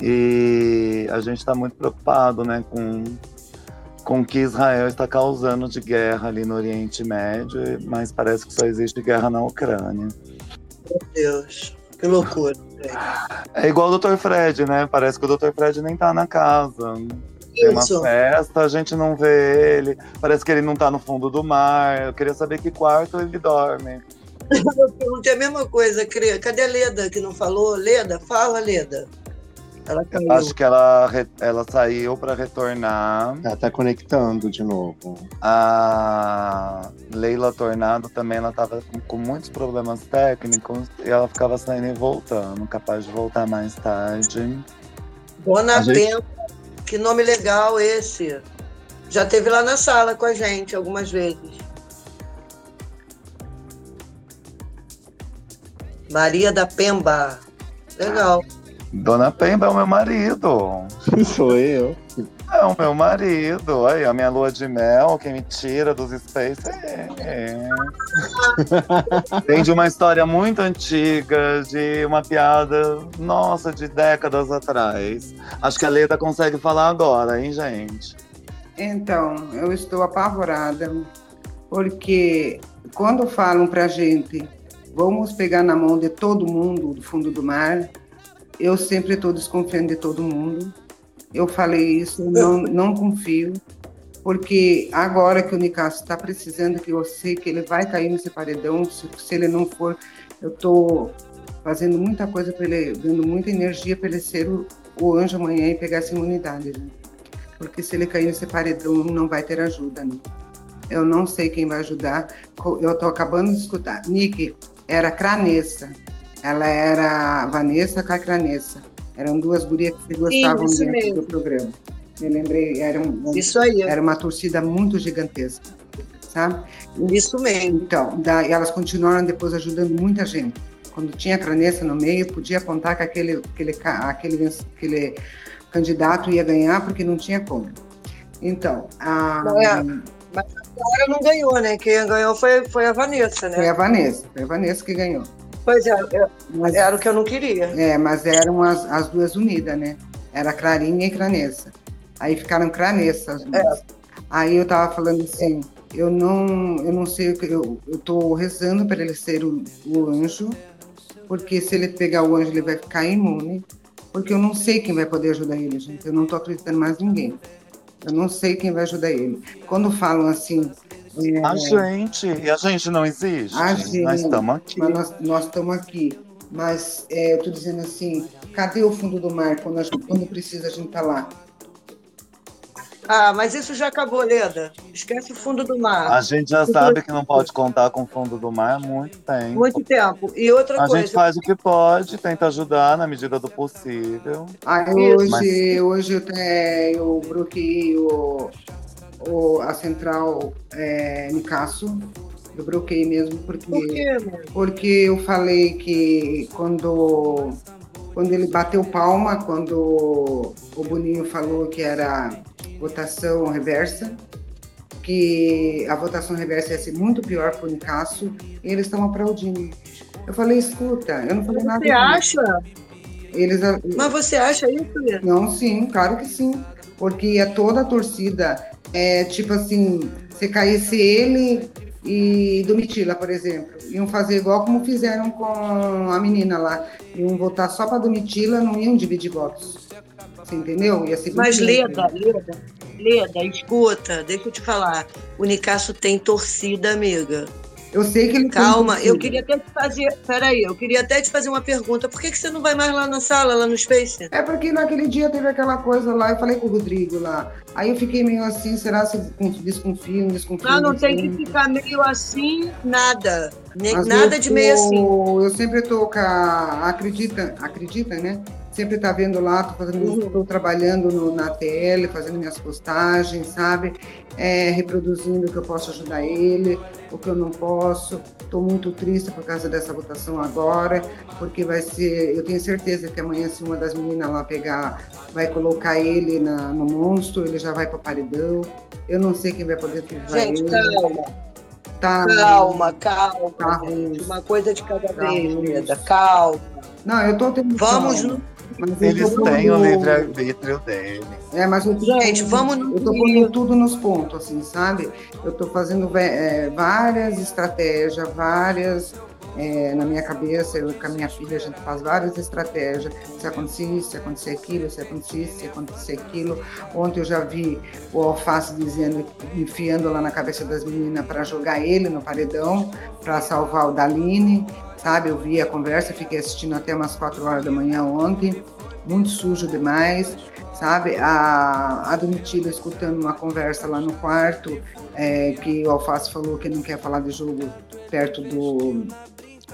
E a gente está muito preocupado né, com, com o que Israel está causando de guerra ali no Oriente Médio, mas parece que só existe guerra na Ucrânia. Meu Deus, que loucura. É igual o Dr. Fred, né? Parece que o Dr. Fred nem tá na casa. Tem uma festa, a gente não vê ele. Parece que ele não tá no fundo do mar. Eu queria saber que quarto ele dorme. (laughs) Eu perguntei a mesma coisa, Cadê a Leda que não falou? Leda, fala, Leda. Ela caiu. Acho que ela, ela saiu para retornar. Ela tá conectando de novo. A Leila Tornado também, ela tava com, com muitos problemas técnicos e ela ficava saindo e voltando, capaz de voltar mais tarde. Dona gente... que nome legal esse. Já teve lá na sala com a gente algumas vezes. Maria da Pemba. Legal. Dona Pemba é o meu marido. (laughs) Sou eu. É o meu marido. Aí, a minha lua de mel, quem me tira dos space é. (laughs) Tem de uma história muito antiga, de uma piada, nossa, de décadas atrás. Acho que a Leda consegue falar agora, hein, gente? Então, eu estou apavorada, porque quando falam pra gente, vamos pegar na mão de todo mundo do fundo do mar, eu sempre estou desconfiando de todo mundo. Eu falei isso, não, (laughs) não confio, porque agora que o Nicasso está precisando, que eu sei que ele vai cair nesse paredão, se, se ele não for, eu estou fazendo muita coisa para ele, dando muita energia para ele ser o, o, anjo amanhã e pegar essa imunidade. Né? Porque se ele cair nesse paredão, não vai ter ajuda. Né? eu não sei quem vai ajudar. Eu estou acabando de escutar. Nick era Cranessa. Ela era Vanessa com a Cranessa. Eram duas gurias que gostavam isso dentro mesmo. do programa. Eu lembrei, era, um, Isso aí, era uma torcida muito gigantesca, sabe? isso mesmo. Então, daí elas continuaram depois ajudando muita gente. Quando tinha Cranessa no meio, podia apontar que aquele, aquele, aquele, aquele candidato ia ganhar, porque não tinha como. Então, a, Não é. Agora não ganhou, né? Quem ganhou foi, foi a Vanessa, foi né? a Vanessa, foi a Vanessa que ganhou. Pois é, é, Mas, era o que eu não queria. é, mas eram as, as duas unidas, né? Era Clarinha e Cranessa. Aí ficaram Cranessa as duas. Aí eu tava falando assim, eu não, eu não sei, eu, eu tô rezando para ele ser o, o anjo, porque se ele pegar o anjo ele vai ficar imune, porque eu não sei quem vai poder ajudar ele, gente. Eu não tô acreditando mais em ninguém. Eu não sei quem vai ajudar ele. Quando falam assim, é, A gente, e a gente não existe. A gente. Nós estamos aqui. mas nós, estamos aqui. Mas é, eu tô dizendo assim, cadê o fundo do mar quando, a gente- quando precisa a gente tá lá? Ah, mas isso já acabou, Leda. Esquece o fundo do mar. A gente já sabe que não pode contar com o fundo do mar há muito tempo. Muito tempo. E outra A coisa, gente faz o que pode, tenta ajudar na medida do possível. Aí hoje, hoje eu, te- eu bloqueei o, o- a central é, Nicasso. Eu bloqueei mesmo porque, por quê, porque eu falei que quando, quando ele bateu palma, quando o Boninho falou que era votação reversa, que a votação reversa ia ser muito pior para o Nicasso, e eles estão aplaudindo. Eu falei, escuta, eu não falei nada. Você acha? Eles, Mas você acha isso, não, sim, claro que sim. Porque é toda a torcida. É tipo assim, se caísse ele e Domitila, por exemplo, iam fazer igual como fizeram com a menina lá. Iam votar só para Domitila, não iam dividir votos. Você entendeu? Ia ser Mas Leda, Leda, Leda, escuta, deixa eu te falar. O Nicasso tem torcida, amiga. Eu sei que ele Calma, eu queria até te fazer. Peraí, eu queria até te fazer uma pergunta. Por que, que você não vai mais lá na sala, lá no Space? É porque naquele dia teve aquela coisa lá, eu falei com o Rodrigo lá. Aí eu fiquei meio assim, será se desconfiam, desconfiam? Ah, não tem que ficar meio assim, nada. Nem- Mas nada eu de meio tô- assim. Eu sempre tô com a. Acredita, acredita, né? Sempre tá vendo lá, tô, fazendo, Uhum. trabalhando no- na TL, fazendo minhas postagens, sabe? É, reproduzindo o que eu posso ajudar ele, o que eu não posso. Tô muito triste por causa dessa votação agora, porque vai ser. Eu tenho certeza que amanhã, se uma das meninas lá pegar, vai colocar ele na- no monstro, ele já vai para paredão. Eu não sei quem vai poder Gente, ele. calma, Tá, calma, calma. Tá. Uma coisa de cada Tá vez. Calma. Não, eu tô tendo. Vamos no. Mas Eles têm o livre-arbítrio deles. É, mas Gente, vamos no- Eu tô pondo tudo nos pontos, assim, sabe? Eu tô fazendo é, várias estratégias, várias. É, na minha cabeça, eu com a minha filha, a gente faz várias estratégias. Se acontecer isso, se acontecer aquilo, se acontecer isso, se acontecer aquilo. Ontem eu já vi o Alface dizendo, enfiando lá na cabeça das meninas para jogar ele no paredão, para salvar o Daline, sabe? Eu vi a conversa, fiquei assistindo até umas quatro horas da manhã ontem, muito sujo demais, sabe? A, a Domitila escutando uma conversa lá no quarto, é, que o Alface falou que não quer falar de jogo perto do,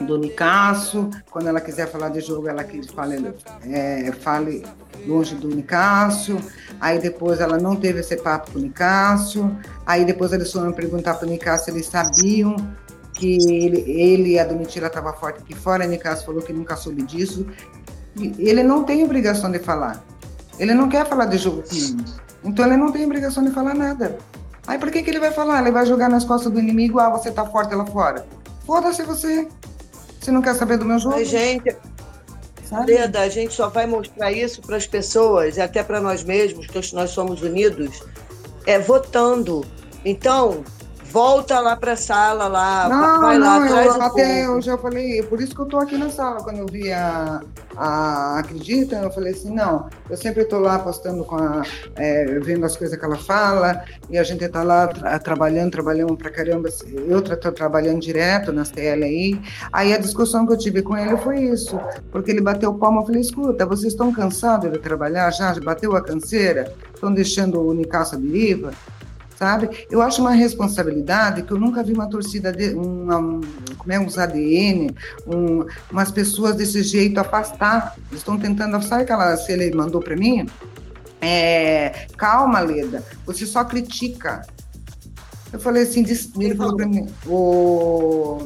do Nicasso, quando ela quiser falar de jogo, ela que fale, é, fale longe do Nicasso, aí depois ela não teve esse papo com o Nicasso, aí depois eles foram perguntar para o Nicasso se eles sabiam que ele, ele e a Domitila estavam forte aqui fora, a Nicasso falou que nunca soube disso, ele não tem obrigação de falar, ele não quer falar de jogo comigo, então ele não tem obrigação de falar nada. Aí por que, que ele vai falar? Ele vai jogar nas costas do inimigo, ah, você tá forte lá fora. Foda-se você. Você não quer saber do meu jogo? Gente, sabe? Leda, a gente só vai mostrar isso para as pessoas e até para nós mesmos, que nós somos unidos, é votando. Então, volta lá para a sala lá, Não, vai lá, não, traz eu, até eu já falei, por isso que eu tô aqui na sala, quando eu vi a, a Acredita, eu falei assim, não, eu sempre tô lá postando com a, é, vendo as coisas que ela fala, e a gente tá lá tra- trabalhando, trabalhando pra caramba, eu tô trabalhando direto nas TL aí, aí a discussão que eu tive com ele foi isso, porque ele bateu palma, eu falei, escuta, vocês estão cansados de trabalhar já, bateu a canseira, estão deixando o Nicasso à deriva, sabe? Eu acho uma responsabilidade que eu nunca vi uma torcida, de, uma, como é, uns ADN, um, umas pessoas desse jeito afastar. Eles estão tentando, sabe aquela, se ele mandou para mim? É, calma, Leda, você só critica. Eu falei assim, ele falou para mim, o,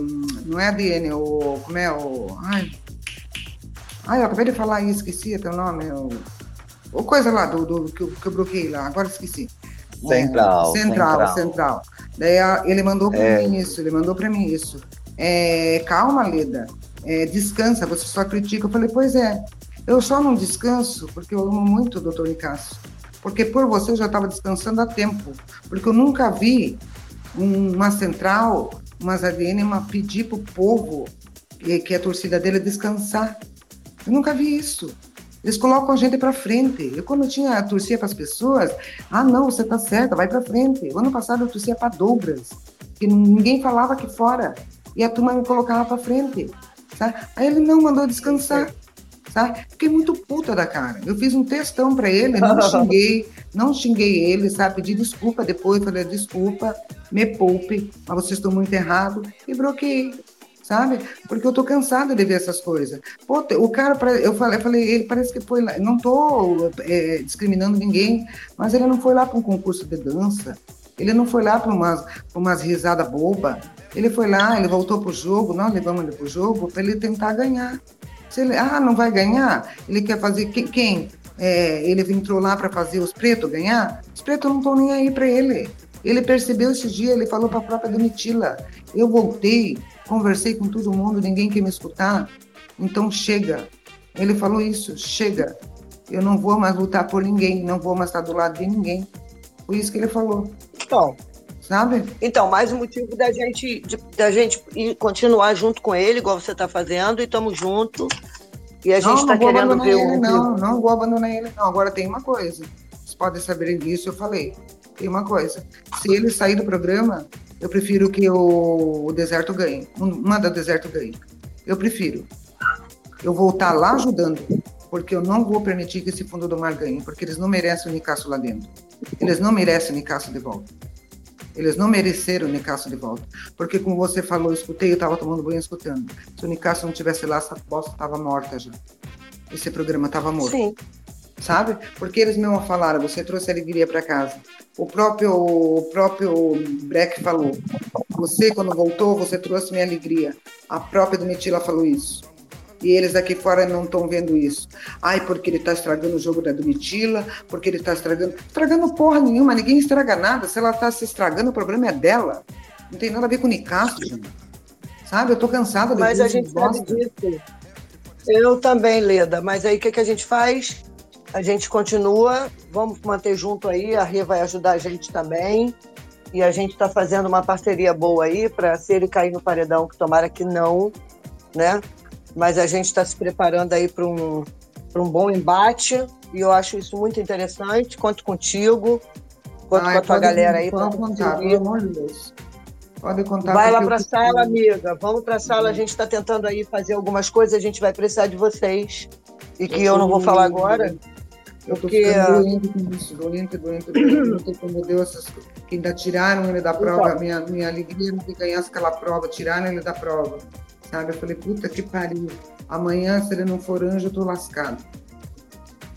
não é ADN, o, como é, o, ai, ai eu acabei de falar e esqueci até o nome, o, o coisa lá do, do que, eu, que eu bloqueei lá, agora esqueci. Central, é, central, central, central. Daí ele mandou para é. mim isso, ele mandou para mim isso. É, calma, Leda, é, descansa, você só critica. Eu falei, pois é, eu só não descanso porque eu amo muito o doutor Nicasso. Porque por você eu já estava descansando há tempo. Porque eu nunca vi uma central, umas ADN, uma pedir para o povo que, que a torcida dele descansar. Eu nunca vi isso. Eles colocam a gente para frente. Eu, quando tinha torcia para as pessoas, ah, não, você tá certa, vai para frente. O ano passado eu torcia para Douglas, que ninguém falava aqui fora. E a turma me colocava para frente. Sabe? Aí ele não mandou descansar. Sabe? Fiquei muito puta da cara. Eu fiz um textão para ele, não (laughs) xinguei, não xinguei ele, sabe? Pedi desculpa depois, falei, desculpa, me poupe, mas vocês estão muito errados, e bloqueei sabe? Porque eu tô cansada de ver essas coisas. Pô, o cara, eu falei, ele parece que foi lá, não tô é, discriminando ninguém, mas ele não foi lá para um concurso de dança, ele não foi lá para umas, umas risadas boba, ele foi lá, ele voltou pro jogo, nós levamos ele pro jogo para ele tentar ganhar. Se ele, ah, não vai ganhar? Ele quer fazer quem? quem? É, ele entrou lá para fazer os pretos ganhar? Os pretos não estão nem aí para ele. Ele percebeu esse dia, ele falou para a própria Domitila: Eu voltei, conversei com todo mundo, ninguém quer me escutar, então chega. Ele falou isso: chega. Eu não vou mais lutar por ninguém, não vou mais estar do lado de ninguém. Foi isso que ele falou. Então, sabe? Então, mais um motivo da gente, de, da gente continuar junto com ele, igual você está fazendo, e estamos juntos. E a gente está querendo ver ele, o. Não, não vou abandonar ele, não. Agora tem uma coisa. Vocês podem saber disso, eu falei tem uma coisa. Se ele sair do programa, eu prefiro que o, o deserto ganhe. Uma da deserto ganhe. Eu prefiro. Eu vou estar lá ajudando, porque eu não vou permitir que esse fundo do mar ganhe, porque eles não merecem o Nicasso lá dentro. Eles não merecem o Nicasso de volta. Eles não mereceram o Nicasso de volta. Porque, como você falou, eu escutei, eu estava tomando banho escutando. Se o Nicasso não tivesse lá, essa bosta estava morta já. Esse programa estava morto. Sim sabe? Porque eles mesmo falaram, você trouxe alegria para casa. O próprio, o próprio Breck falou, você quando voltou, você trouxe minha alegria. A própria Domitila falou isso. E eles aqui fora não estão vendo isso. Ai, porque ele está estragando o jogo da Domitila, porque ele está estragando. Estragando porra nenhuma, ninguém estraga nada. Se ela está se estragando, o problema é dela. Não tem nada a ver com o Nicasso. Sabe? Eu tô cansada de Mas a gente sabe disso. Eu também, Leda. Mas aí o que, que a gente faz? A gente continua, vamos manter junto aí, a Rê vai ajudar a gente também. E a gente está fazendo uma parceria boa aí para se ele cair no paredão, que tomara que não, né? Mas a gente está se preparando aí para um, um bom embate e eu acho isso muito interessante. Conto contigo, conto Ai, com a tua galera aí. Pode contar, pelo amor de Deus. Pode contar. Vai lá para a sala, amiga. Vamos para a sala. A gente está tentando aí fazer algumas coisas. A gente vai precisar de vocês. E que eu não vou falar agora. Eu tô Porque, ficando doente com isso, doente, doente, doente, como Deus, essas, que ainda tiraram ele da prova, então. minha, minha alegria não que ganhasse aquela prova, tiraram ele da prova, sabe? Eu falei, puta que pariu, amanhã se ele não for anjo, eu tô lascado.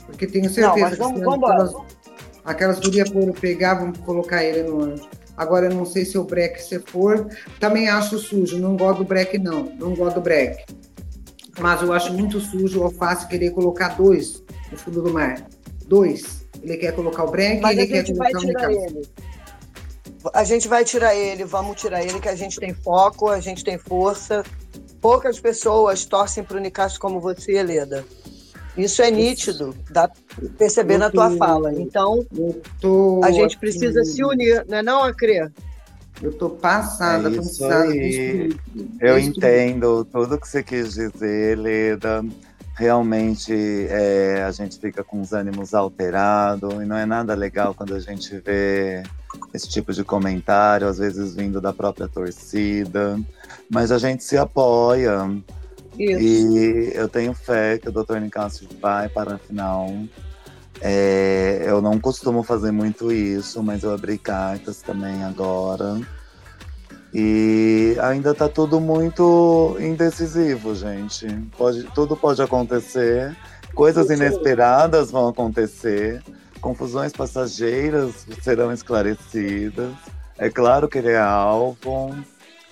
Porque tenho certeza não, que vamos, aquelas, aquelas gurias por pegar, vão colocar ele no anjo. Agora eu não sei se o break se for, também acho sujo, não gosto do break não, não gosto do break. Mas eu acho muito sujo o alface querer colocar dois no fundo do mar dois. Ele quer colocar o break, Mas ele quer colocar o. A gente vai tirar ele, vamos tirar ele, que a gente tem foco, a gente tem força. Poucas pessoas torcem para o Nicasso como você, Leda. Isso é nítido, dá pra perceber na tua fala. Então, a gente precisa se unir, não é não, Acre? Eu tô passada, é isso aí. Eu entendo tudo que você quis dizer, Leda realmente é, a gente fica com os ânimos alterados e não é nada legal quando a gente vê esse tipo de comentário, às vezes vindo da própria torcida, mas a gente se apoia. Isso. E eu tenho fé que o Dr. Nicásio vai para a final. É, eu não costumo fazer muito isso, mas eu abri cartas também agora. E ainda tá tudo muito indecisivo, gente. Pode, tudo pode acontecer, coisas inesperadas vão acontecer, confusões passageiras serão esclarecidas. É claro que ele é alvo,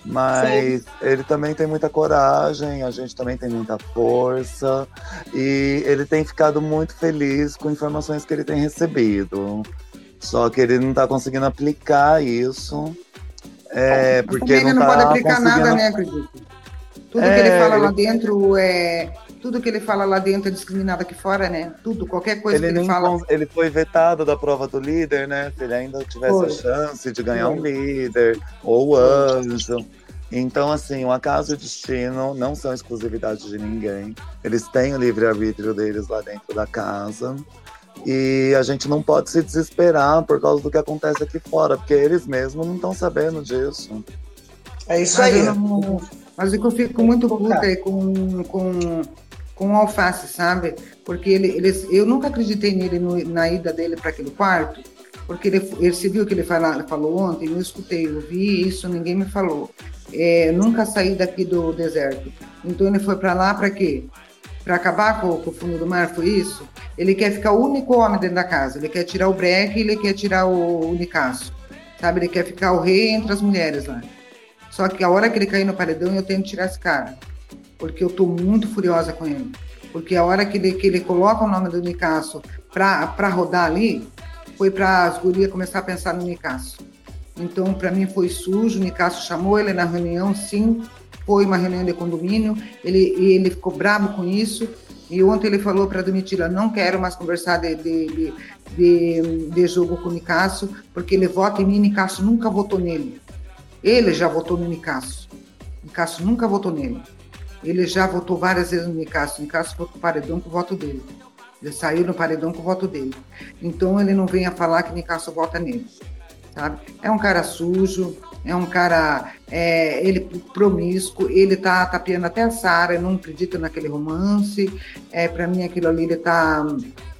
mas Sim. ele também tem muita coragem, a gente também tem muita força, e ele tem ficado muito feliz com informações que ele tem recebido. Só que ele não está conseguindo aplicar isso é, porque ele não, não tá pode aplicar conseguindo... nada, né, acredito. Tudo é, que ele fala ele... lá dentro é. Tudo que ele fala lá dentro é discriminado aqui fora, né? Tudo, qualquer coisa ele que ele fala. Ele foi vetado da prova do líder, né? Se ele ainda tivesse foi. a chance de ganhar foi. um líder, ou anjo. Então, assim, o acaso e o destino não são exclusividade de ninguém. Eles têm o livre-arbítrio deles lá dentro da casa. E a gente não pode se desesperar por causa do que acontece aqui fora, porque eles mesmos não estão sabendo disso. É isso aí. Mas eu fico muito puta com, com, com o alface, sabe? Porque ele, ele, eu nunca acreditei nele no, na ida dele para aquele quarto, porque ele, ele se viu que ele fala, falou ontem, eu escutei, eu vi isso, ninguém me falou. É, nunca saí daqui do deserto. Então ele foi para lá para quê? Para acabar com, com, o fundo do mar, foi isso? Ele quer ficar o único homem dentro da casa. Ele quer tirar o breque ele quer tirar o, o Nicasso. Sabe? Ele quer ficar o rei entre as mulheres lá. Só que a hora que ele cair no paredão, eu tenho que tirar esse cara. Porque eu tô muito furiosa com ele. Porque a hora que ele, que ele coloca o nome do Nicasso para rodar ali, foi para as gurias começar a pensar no Nicasso. Então, para mim foi sujo. O Nicasso chamou ele na reunião, sim. Foi uma reunião de condomínio. Ele, ele ficou bravo com isso. E ontem ele falou para a Domitila, não quero mais conversar de, de, de, de, jogo com o Nicasso, porque ele vota em mim e Nicasso nunca votou nele. Ele já votou no Nicasso. Nicasso nunca votou nele. Ele já votou várias vezes no Nicasso. Nicasso votou no paredão com o voto dele. Ele saiu no paredão com o voto dele. Então ele não venha falar que Nicasso vota nele. Sabe? É um cara sujo, é um cara, é, ele promíscuo, ele tá tapeando até a Sara, não acredita naquele romance, é, para mim aquilo ali ele tá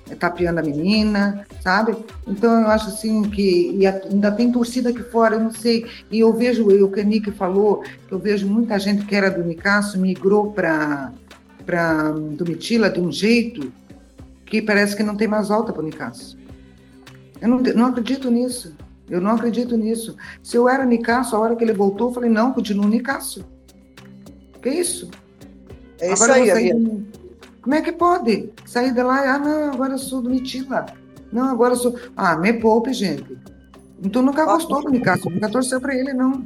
é, tapeando a menina, sabe? Então eu acho assim que e ainda tem torcida aqui fora, eu não sei, e eu vejo, o que a Nick falou, eu vejo muita gente que era do Nicasso migrou para para Domitila de um jeito que parece que não tem mais volta para o Nicasso. Eu não, não acredito nisso. Eu não acredito nisso. Se eu era Nicásio, a hora que ele voltou, eu falei, não, continuo Nicásio. Que isso? É isso agora aí, Como é que pode? Sair de lá, ah, não, agora eu sou do Mitila. Não, agora eu sou... Ah, me poupe, gente. Então nunca gostou do Nicásio, nunca torceu para ele, não.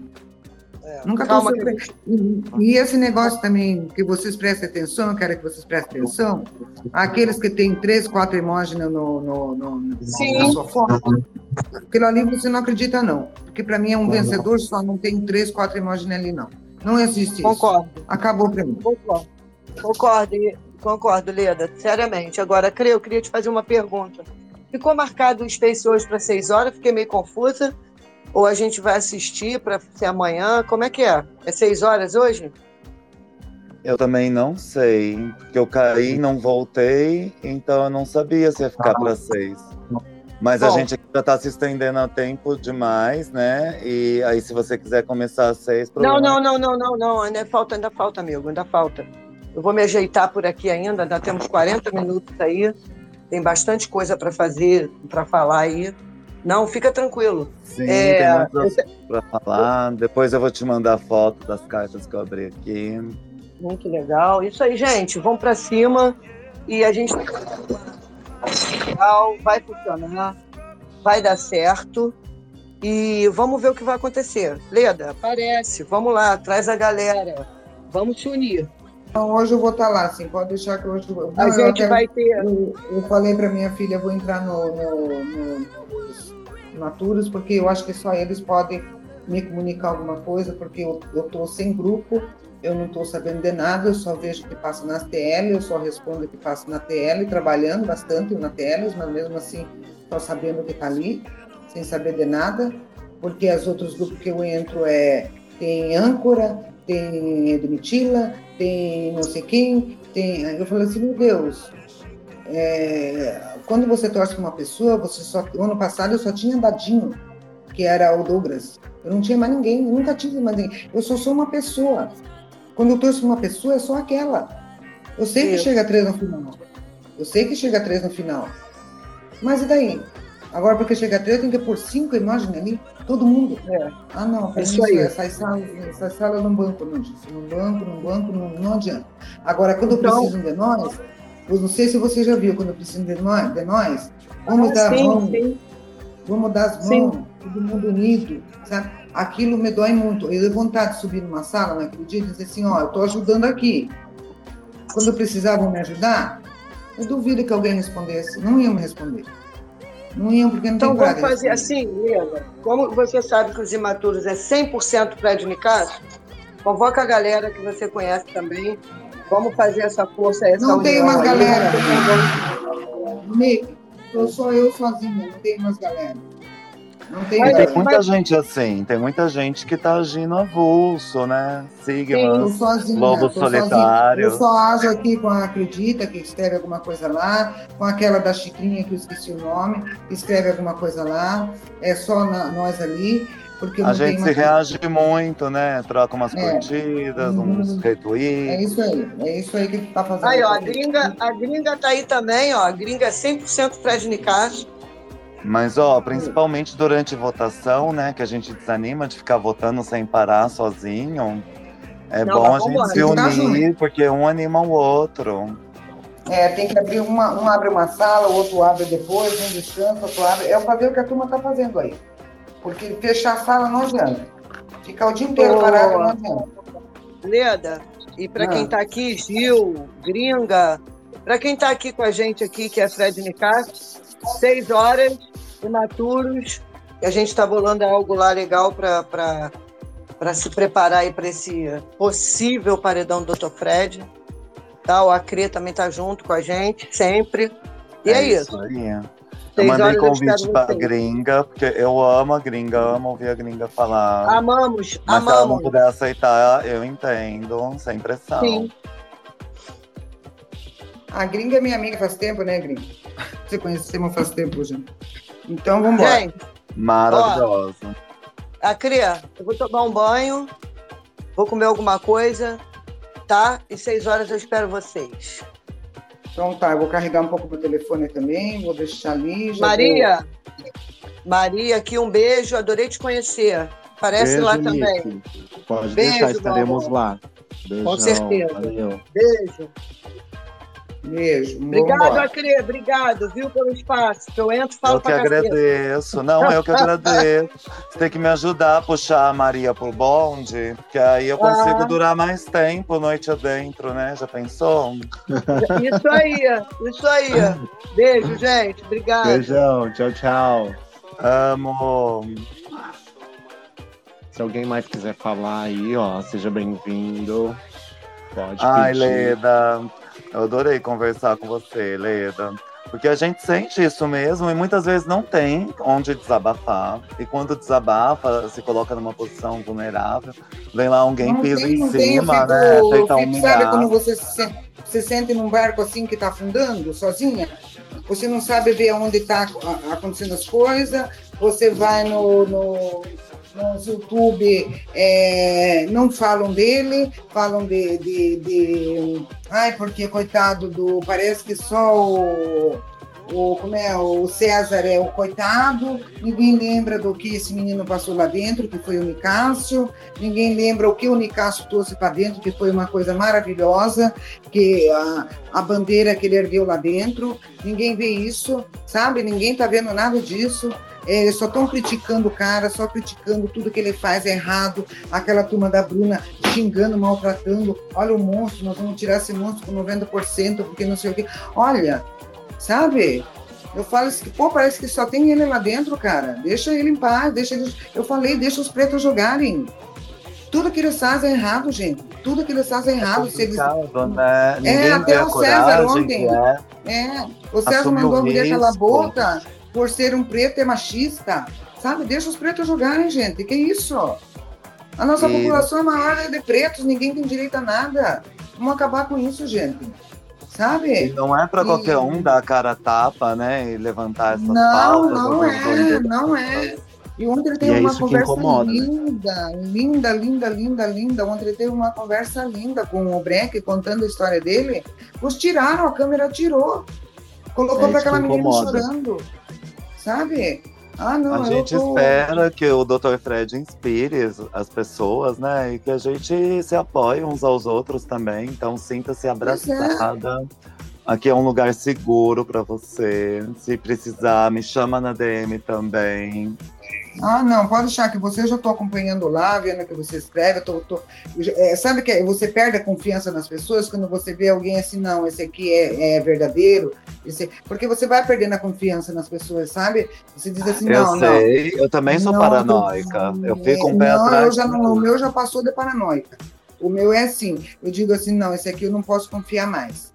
É, Nunca Calma, que... e, e esse negócio também, que vocês prestem atenção, eu quero que vocês prestem atenção, aqueles que têm três, quatro emojis no, no, no, na sua foto, aquilo ali você não acredita, não. Porque para mim é um vencedor, só não tem três, quatro emojis ali, não. Não existe isso. Concordo. Acabou para mim. Concordo. Concordo, concordo, Leda, seriamente. Agora, eu queria te fazer uma pergunta. Ficou marcado o Space hoje para seis horas, fiquei meio confusa. Ou a gente vai assistir para ser amanhã? Como é que é? É seis horas hoje? Eu também não sei, porque eu caí, não voltei, então eu não sabia se ia ficar para seis. Mas Bom, a gente já está se estendendo a tempo demais, né? E aí, se você quiser começar às seis, não, não, não, não, não, não, ainda falta, ainda falta, amigo, ainda falta. Eu vou me ajeitar por aqui ainda, ainda temos 40 minutos aí, tem bastante coisa para fazer, para falar aí. Não, fica tranquilo. Sim, é, tem muito para falar. Depois eu vou te mandar foto das cartas que eu abri aqui. Muito legal. Isso aí, gente. Vamos para cima e a gente vai funcionar, vai dar certo e vamos ver o que vai acontecer. Leda, aparece, vamos lá, traz a galera, vamos se unir. Então, hoje eu vou estar lá, sim, pode deixar que hoje eu... A gente até, vai ter... Eu, eu falei para minha filha, eu vou entrar no, no, no Naturas, porque eu acho que só eles podem me comunicar alguma coisa, porque eu estou sem grupo, eu não estou sabendo de nada, eu só vejo o que passa na TL, eu só respondo o que passa na TL, trabalhando bastante na TL, mas mesmo assim só sabendo o que está ali, sem saber de nada, porque os outros grupos que eu entro é tem âncora, tem Edmitila, tem não sei quem, tem. Eu falei assim, meu Deus, é, quando você torce para uma pessoa, você só. Ano passado eu só tinha Dadinho, que era o Douglas. Eu não tinha mais ninguém, nunca tive mais ninguém. Eu só sou uma pessoa. Quando eu torço para uma pessoa, é só aquela. Eu sei que chega três no final. Eu sei que chega três no final. Mas e daí? Agora, porque chega três, tem que pôr cinco imagens ali, todo mundo. É. Ah, não, para Isso aí. essas salas, essas salas não banco, não. Não banco, não banco, não, não adianta. Agora, quando Então- precisam de nós, eu não sei se você já viu, quando precisam de nós, de nós vamos Ah, dar a sim, mão, sim. vamos dar as mãos, todo mundo unido, sabe? Aquilo me dói muito. Eu dei vontade de subir numa sala naquele dia e dizer assim, ó, eu estou ajudando aqui. Quando precisavam me ajudar, eu duvido que alguém respondesse. Não iam me responder. Não iam, porque não Então tem vamos coragem de fazer assim, Lena. Como você sabe que os imaturos é 100% prédio Nicasso, convoca a galera que você conhece também. Vamos fazer essa força, essa Não tem aí. galera. Nick, sou só eu sozinha, não tem mais galera. Não tem Mas Tem muita gente assim, tem muita gente que tá agindo avulso, né? Sozinha. Lobo tô sozinha. solitário. Eu só ajo aqui com a Acredita, que escreve alguma coisa lá, com aquela da Chicrinha, que eu esqueci o nome, que escreve alguma coisa lá. É só na- nós ali, porque a gente se reage muito, né? Troca umas É. curtidas, Uhum. uns É retweets. isso aí, é isso aí que tá fazendo. Aí, ó, a gringa, a gringa tá aí também, ó. A gringa é 100% prédio Nicasso. Mas, ó, principalmente durante votação, né? Que a gente desanima de ficar votando sem parar sozinho. É Não, bom a gente se unir, porque um anima o outro. É, tem que abrir uma, um abre uma sala, o outro abre depois, um descansa, outro abre. É pra ver o que a turma tá fazendo aí. Porque fechar a sala não adianta. Ficar o dia inteiro parado não adianta. Leda, e para Ah. quem tá aqui, Gil, Gringa, para quem tá aqui com a gente aqui, que é Fred Nicasso, seis horas, imaturos, e a gente está bolando algo lá legal para se preparar para esse possível paredão do Dr. Fred. Tá? O Acre também tá junto com a gente, sempre. E é, isso. aí. Eu mandei convite pra gringa, porque eu amo a gringa, amo ouvir a gringa falar. Amamos, Mas se ela não amamos. puder aceitar, eu entendo, sem pressão. Sim. A gringa é minha amiga faz tempo, né, gringa? (laughs) Você conhecemos faz tempo já. Então, vamos embora. Gente, Maravilhosa. Acre, eu vou tomar um banho, vou comer alguma coisa, tá? E seis horas eu espero vocês. Então tá, eu vou carregar um pouco meu telefone também, vou deixar ali. Maria, Maria, aqui um beijo, adorei te conhecer. Parece Beijo, lá também. Nick. Pode Beijo, deixar, estaremos lá. Beijão, certeza. Valeu. Beijo. Vamos Obrigado. Acre, obrigado, viu, pelo espaço. Que eu entro e falo Eu que agradeço. Não, eu que agradeço. Você tem que me ajudar a puxar a Maria pro bonde, que aí eu consigo Ah. durar mais tempo noite adentro, né? Já pensou? Isso aí, isso aí. Beijo, gente. Obrigado. Beijão, tchau, tchau. Amo. Se alguém mais quiser falar aí, ó, seja bem-vindo. Pode Ai, pedir. Leda, eu adorei conversar com você, Leda. Porque a gente sente isso mesmo e muitas vezes não tem onde desabafar. E quando desabafa, se coloca numa posição vulnerável, vem lá alguém, Não pisa tem, em tem, cima, fico- né? Tenta Sabe quando você se, se sente num barco assim que está afundando, sozinha? Você não sabe ver onde está acontecendo as coisas, você vai no, no, no YouTube, é, não falam dele, falam de, de, de- Ai, porque coitado do. Parece que só o. O, como é, o César é o coitado, ninguém lembra do que esse menino passou lá dentro, que foi o Nicásio, ninguém lembra o que o Nicásio trouxe para dentro, que foi uma coisa maravilhosa, que a, a bandeira que ele ergueu lá dentro, ninguém vê isso, sabe? Ninguém tá vendo nada disso. É, só estão criticando o cara, só criticando tudo que ele faz errado. Aquela turma da Bruna xingando, maltratando. Olha o monstro, nós vamos tirar esse monstro com 90%, porque não sei o quê. Olha, sabe? Eu falo assim, pô, parece que só tem ele lá dentro, cara. Deixa ele em paz, deixa eles. Eu falei, deixa os pretos jogarem. Tudo que eles fazem é errado, gente. Tudo que eles fazem é errado. Se eles... Né? Ninguém até o César coragem ontem. é. É, o César Assumiu mandou a o mulher calar a risco. boca por ser um preto e machista. Sabe? Deixa os pretos jogarem, gente. Que isso? A nossa E- população é maior de pretos, ninguém tem direito a nada. Vamos acabar com isso, gente. Sabe? E não é para E- qualquer um dar a cara a tapa, né? E levantar essas Não, pautas. não é, não é. E ontem ele teve é uma conversa incomoda, né? linda, linda, linda, linda, linda. Ontem ele teve uma conversa linda com o Breck, contando a história dele. Os tiraram, a câmera tirou. Colocou É para aquela que menina chorando. Sabe? Ah, não, A gente tô... espera que o Dr. Fred inspire as- as pessoas, né? E que a gente se apoie uns aos outros também. Então sinta-se é. abraçada. Aqui é um lugar seguro para você. Se precisar, me chama na DM também. Ah, não, pode deixar que você eu já estou acompanhando lá, vendo o que você escreve. eu tô, tô- eu é, sabe que você perde a confiança nas pessoas quando você vê alguém assim, não, esse aqui é, é verdadeiro. esse- porque você vai perdendo a confiança nas pessoas, sabe? Você diz assim, eu não, não. sei, eu também sou Não, paranoica. Eu fico um pé não, atrás. eu já não, o meu já passou de paranoica. O meu é assim, eu digo assim, não, esse aqui eu não posso confiar mais.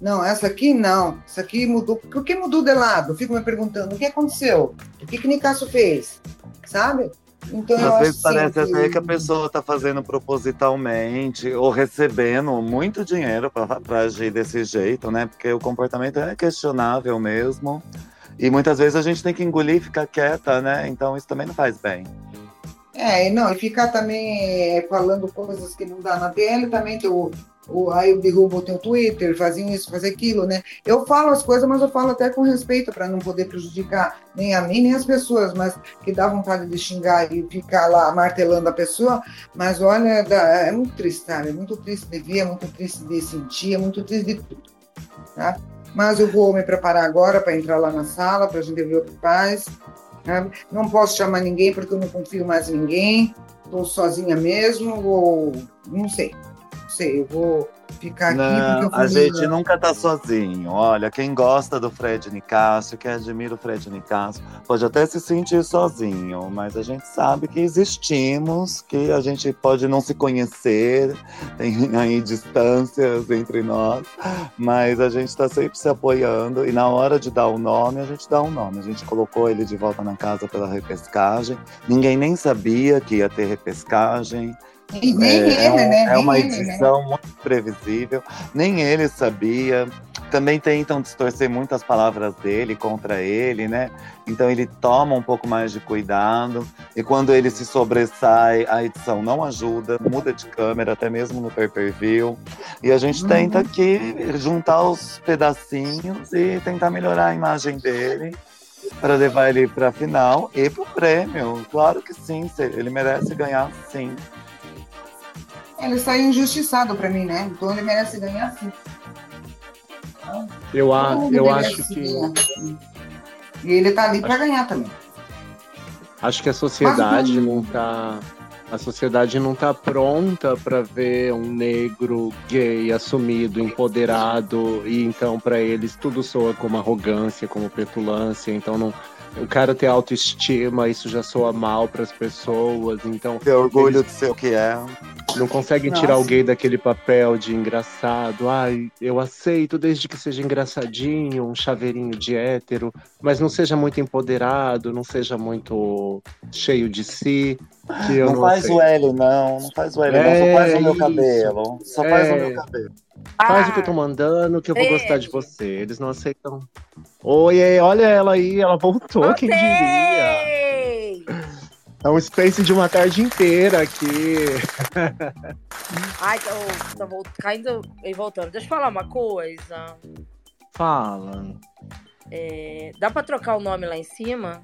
Não, essa aqui não, essa aqui mudou. Por que mudou de lado? Eu fico me perguntando, o que aconteceu? O que que Nicasso fez? Sabe? Então Às vezes parece assim, até que a pessoa tá fazendo propositalmente ou recebendo muito dinheiro para agir desse jeito, né? Porque o comportamento é questionável mesmo. E muitas vezes a gente tem que engolir e ficar quieta, né? Então isso também não faz bem. É, e não, e ficar também é, falando coisas que não dá na tela, também tem o, aí eu derrubo o teu Twitter, faziam isso, fazer aquilo, né? Eu falo as coisas, mas eu falo até com respeito, para não poder prejudicar nem a mim, nem as pessoas, mas que dá vontade de xingar e ficar lá martelando a pessoa, mas olha, é muito triste, sabe? É muito triste de ver, é muito triste de sentir, é muito triste de tudo, tá? Mas eu vou me preparar agora para entrar lá na sala, para a gente ver o que faz, sabe? Não posso chamar ninguém porque eu não confio mais em ninguém. Estou sozinha mesmo, ou não sei. Não sei, eu vou ficar aqui Não, porque eu a gente nunca tá sozinho. Olha, quem gosta do Fred Nicásio, quem admira o Fred Nicásio, pode até se sentir sozinho, mas a gente sabe que existimos, que a gente pode não se conhecer, tem (laughs) aí distâncias entre nós, mas a gente tá sempre se apoiando e na hora de dar o nome, a gente dá um nome. A gente colocou ele de volta na casa pela repescagem. Ninguém nem sabia que ia ter repescagem. E nem É, é ele, (laughs) né? é Nem uma ele, né? edição muito previsível. Nem ele sabia. Também tentam distorcer muitas palavras dele contra ele, né? Então ele toma um pouco mais de cuidado. E quando ele se sobressai, a edição não ajuda, muda de câmera, até mesmo no pay-per-view. E a gente Uhum. tenta aqui juntar os pedacinhos e tentar melhorar a imagem dele para levar ele para a final e para o prêmio. Claro que sim, ele merece ganhar sim. Ele saiu injustiçado para mim, né? Então ele merece ganhar sim. Eu, a, eu acho que ganhar. E ele tá ali para ganhar também. acho que a sociedade Mas- não tá a sociedade não tá pronta para ver um negro gay assumido, empoderado e então para eles tudo soa como arrogância, como petulância, então não o cara ter autoestima, isso já soa mal para as pessoas, então Ter orgulho de ser o que é. não conseguem tirar Nossa. o gay daquele papel de engraçado. Ai, eu aceito desde que seja engraçadinho, um chaveirinho de hétero, mas não seja muito empoderado, não seja muito cheio de si. Que eu não, não, faz aceito. o L, não. Não faz o L, não. É, Só faz o meu isso. cabelo. Só É. faz o meu cabelo. Faz o que eu tô mandando, que eu vou Beijo. gostar de você. Eles não aceitam. Oi, olha ela aí, ela voltou, quem diria? Voltei! É um space de uma tarde inteira aqui. (laughs) Ai, tô, tô caindo e voltando. Deixa eu falar uma coisa. Fala. É, dá pra trocar o nome lá em cima?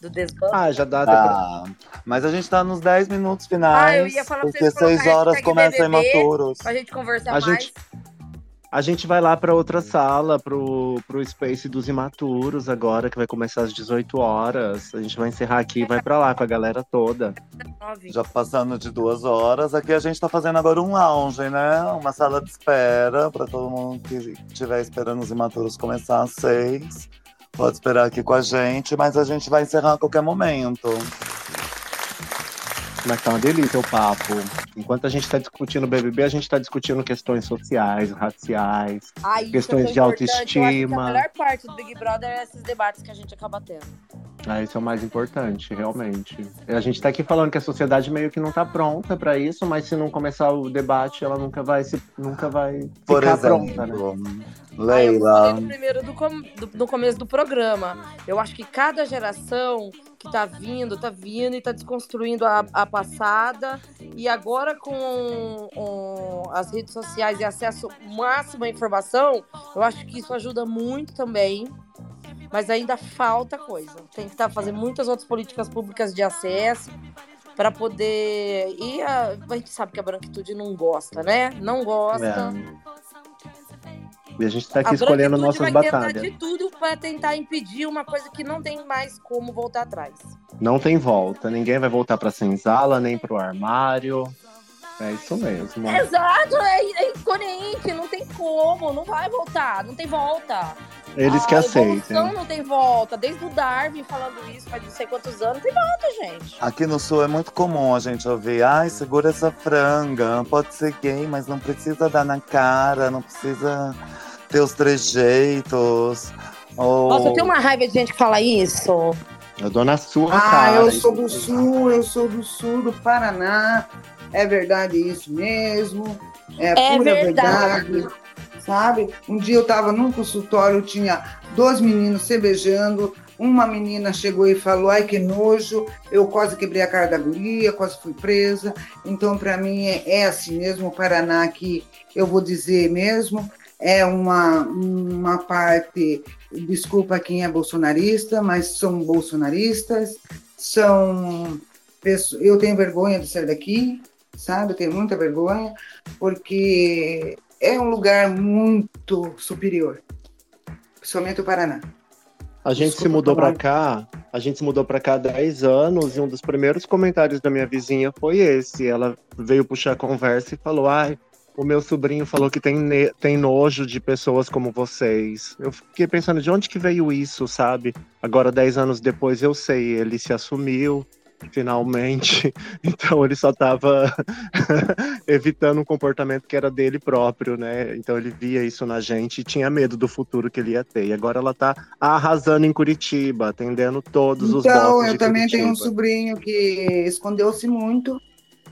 Do desbanco? Ah, já dá pra... Ah, mas a gente tá nos 10 minutos finais. Ah, eu ia falar pra vocês colocar 6 horas começa BBB. imaturos. Pra gente conversar A mais. gente- A gente vai lá para outra sala, pro, pro Space dos Imaturos agora, que vai começar às 18 horas. A gente vai encerrar aqui e vai para lá com a galera toda. Já passando de duas horas. Aqui a gente tá fazendo agora um lounge, né? Uma sala de espera para todo mundo que estiver esperando os imaturos começar às 6. Pode esperar aqui com a gente, mas a gente vai encerrar a qualquer momento. Mas tá uma delícia o papo. Enquanto a gente tá discutindo o BBB, a gente tá discutindo questões sociais, raciais. Ai, isso questões é de importante. Eu acho que autoestima. a melhor parte do Big Brother é esses debates que a gente acaba tendo. Ah, isso é o mais importante, realmente. A gente está aqui falando que a sociedade meio que não está pronta para isso, mas se não começar o debate, ela nunca vai se, nunca vai Por ficar exemplo, pronta, né? Ah, eu Leila. falei no primeiro do, com- do- no começo do programa. Eu acho que cada geração que tá vindo, tá vindo e tá desconstruindo a, a passada. E agora com com as redes sociais e acesso máximo à informação, eu acho que isso ajuda muito também. Mas ainda falta coisa. Tem que tá, fazer muitas outras políticas públicas de acesso para poder. E a, a gente sabe que a branquitude não gosta, né? Não gosta. E a gente está aqui A escolhendo nossas vai batalhas. de tudo para tentar impedir uma coisa que não tem mais como voltar atrás. Não tem volta. Ninguém vai voltar pra senzala, nem pro armário. É isso mesmo. Exato, é, é incoerente, não tem como, não vai voltar, não tem volta. Eles que a aceitem. evolução não tem volta, desde o Darwin falando isso faz não sei quantos anos, não tem volta, gente. Aqui no sul é muito comum a gente ouvir, ai, segura essa franga, pode ser gay, mas não precisa dar na cara, não precisa ter os trejeitos. Ou... Nossa, eu tenho uma raiva de gente que fala isso. Eu dou na sua Ah, cara. eu sou do sul, eu sou do sul do Paraná. É verdade isso mesmo. É, É pura verdade. verdade. Sabe? Um dia eu estava num consultório, tinha dois meninos se beijando. Uma menina chegou e falou: Ai, que nojo, eu quase quebrei a cara da guria, quase fui presa. Então, para mim, é, é assim mesmo. O Paraná aqui, eu vou dizer mesmo, é uma, uma parte. Desculpa quem é bolsonarista, mas são bolsonaristas, são pessoas. Eu tenho vergonha de ser daqui, sabe? Eu tenho muita vergonha, porque é um lugar muito superior, principalmente o Paraná. A gente Desculpa se mudou falar. cá, a gente se mudou pra cá há 10 anos e um dos primeiros comentários da minha vizinha foi esse. Ela veio puxar a conversa e falou: "Ai, o meu sobrinho falou que tem, tem nojo de pessoas como vocês". Eu fiquei pensando de onde que veio isso, sabe? Agora 10 anos depois eu sei, ele se assumiu finalmente. (laughs) Então ele só tava (laughs) evitando um comportamento que era dele próprio, né? Então ele via isso na gente e tinha medo do futuro que ele ia ter. E agora ela tá arrasando em Curitiba, atendendo todos os Então, eu também Curitiba. tenho um sobrinho que escondeu-se muito.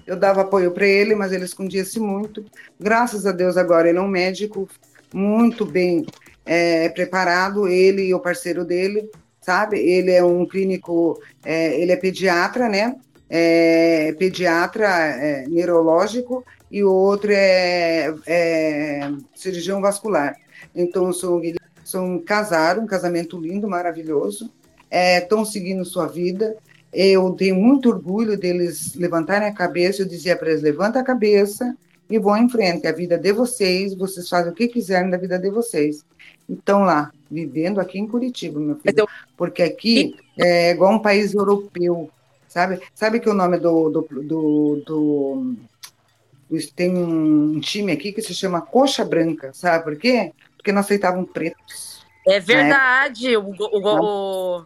Eu dava apoio para ele, mas ele escondia-se muito. Graças a Deus, agora ele é um médico muito bem é, preparado, ele e o parceiro dele, sabe? Ele é um clínico, é, ele é pediatra, né? É, pediatra é, neurológico e o outro é, é cirurgião vascular. Então, são, são casaram, um casamento lindo, maravilhoso. Estão seguindo sua vida. Eu tenho muito orgulho deles levantarem a cabeça. Eu dizia para eles: levanta a cabeça e vão em frente. A vida é de vocês, vocês fazem o que quiserem da vida de vocês. Então, lá, vivendo aqui em Curitiba, meu filho. Porque aqui é igual um país europeu, sabe? Sabe que o nome do. do, do, do, do tem um time aqui que se chama Coxa Branca, sabe por quê? Porque não aceitavam pretos. É verdade, o, o, o,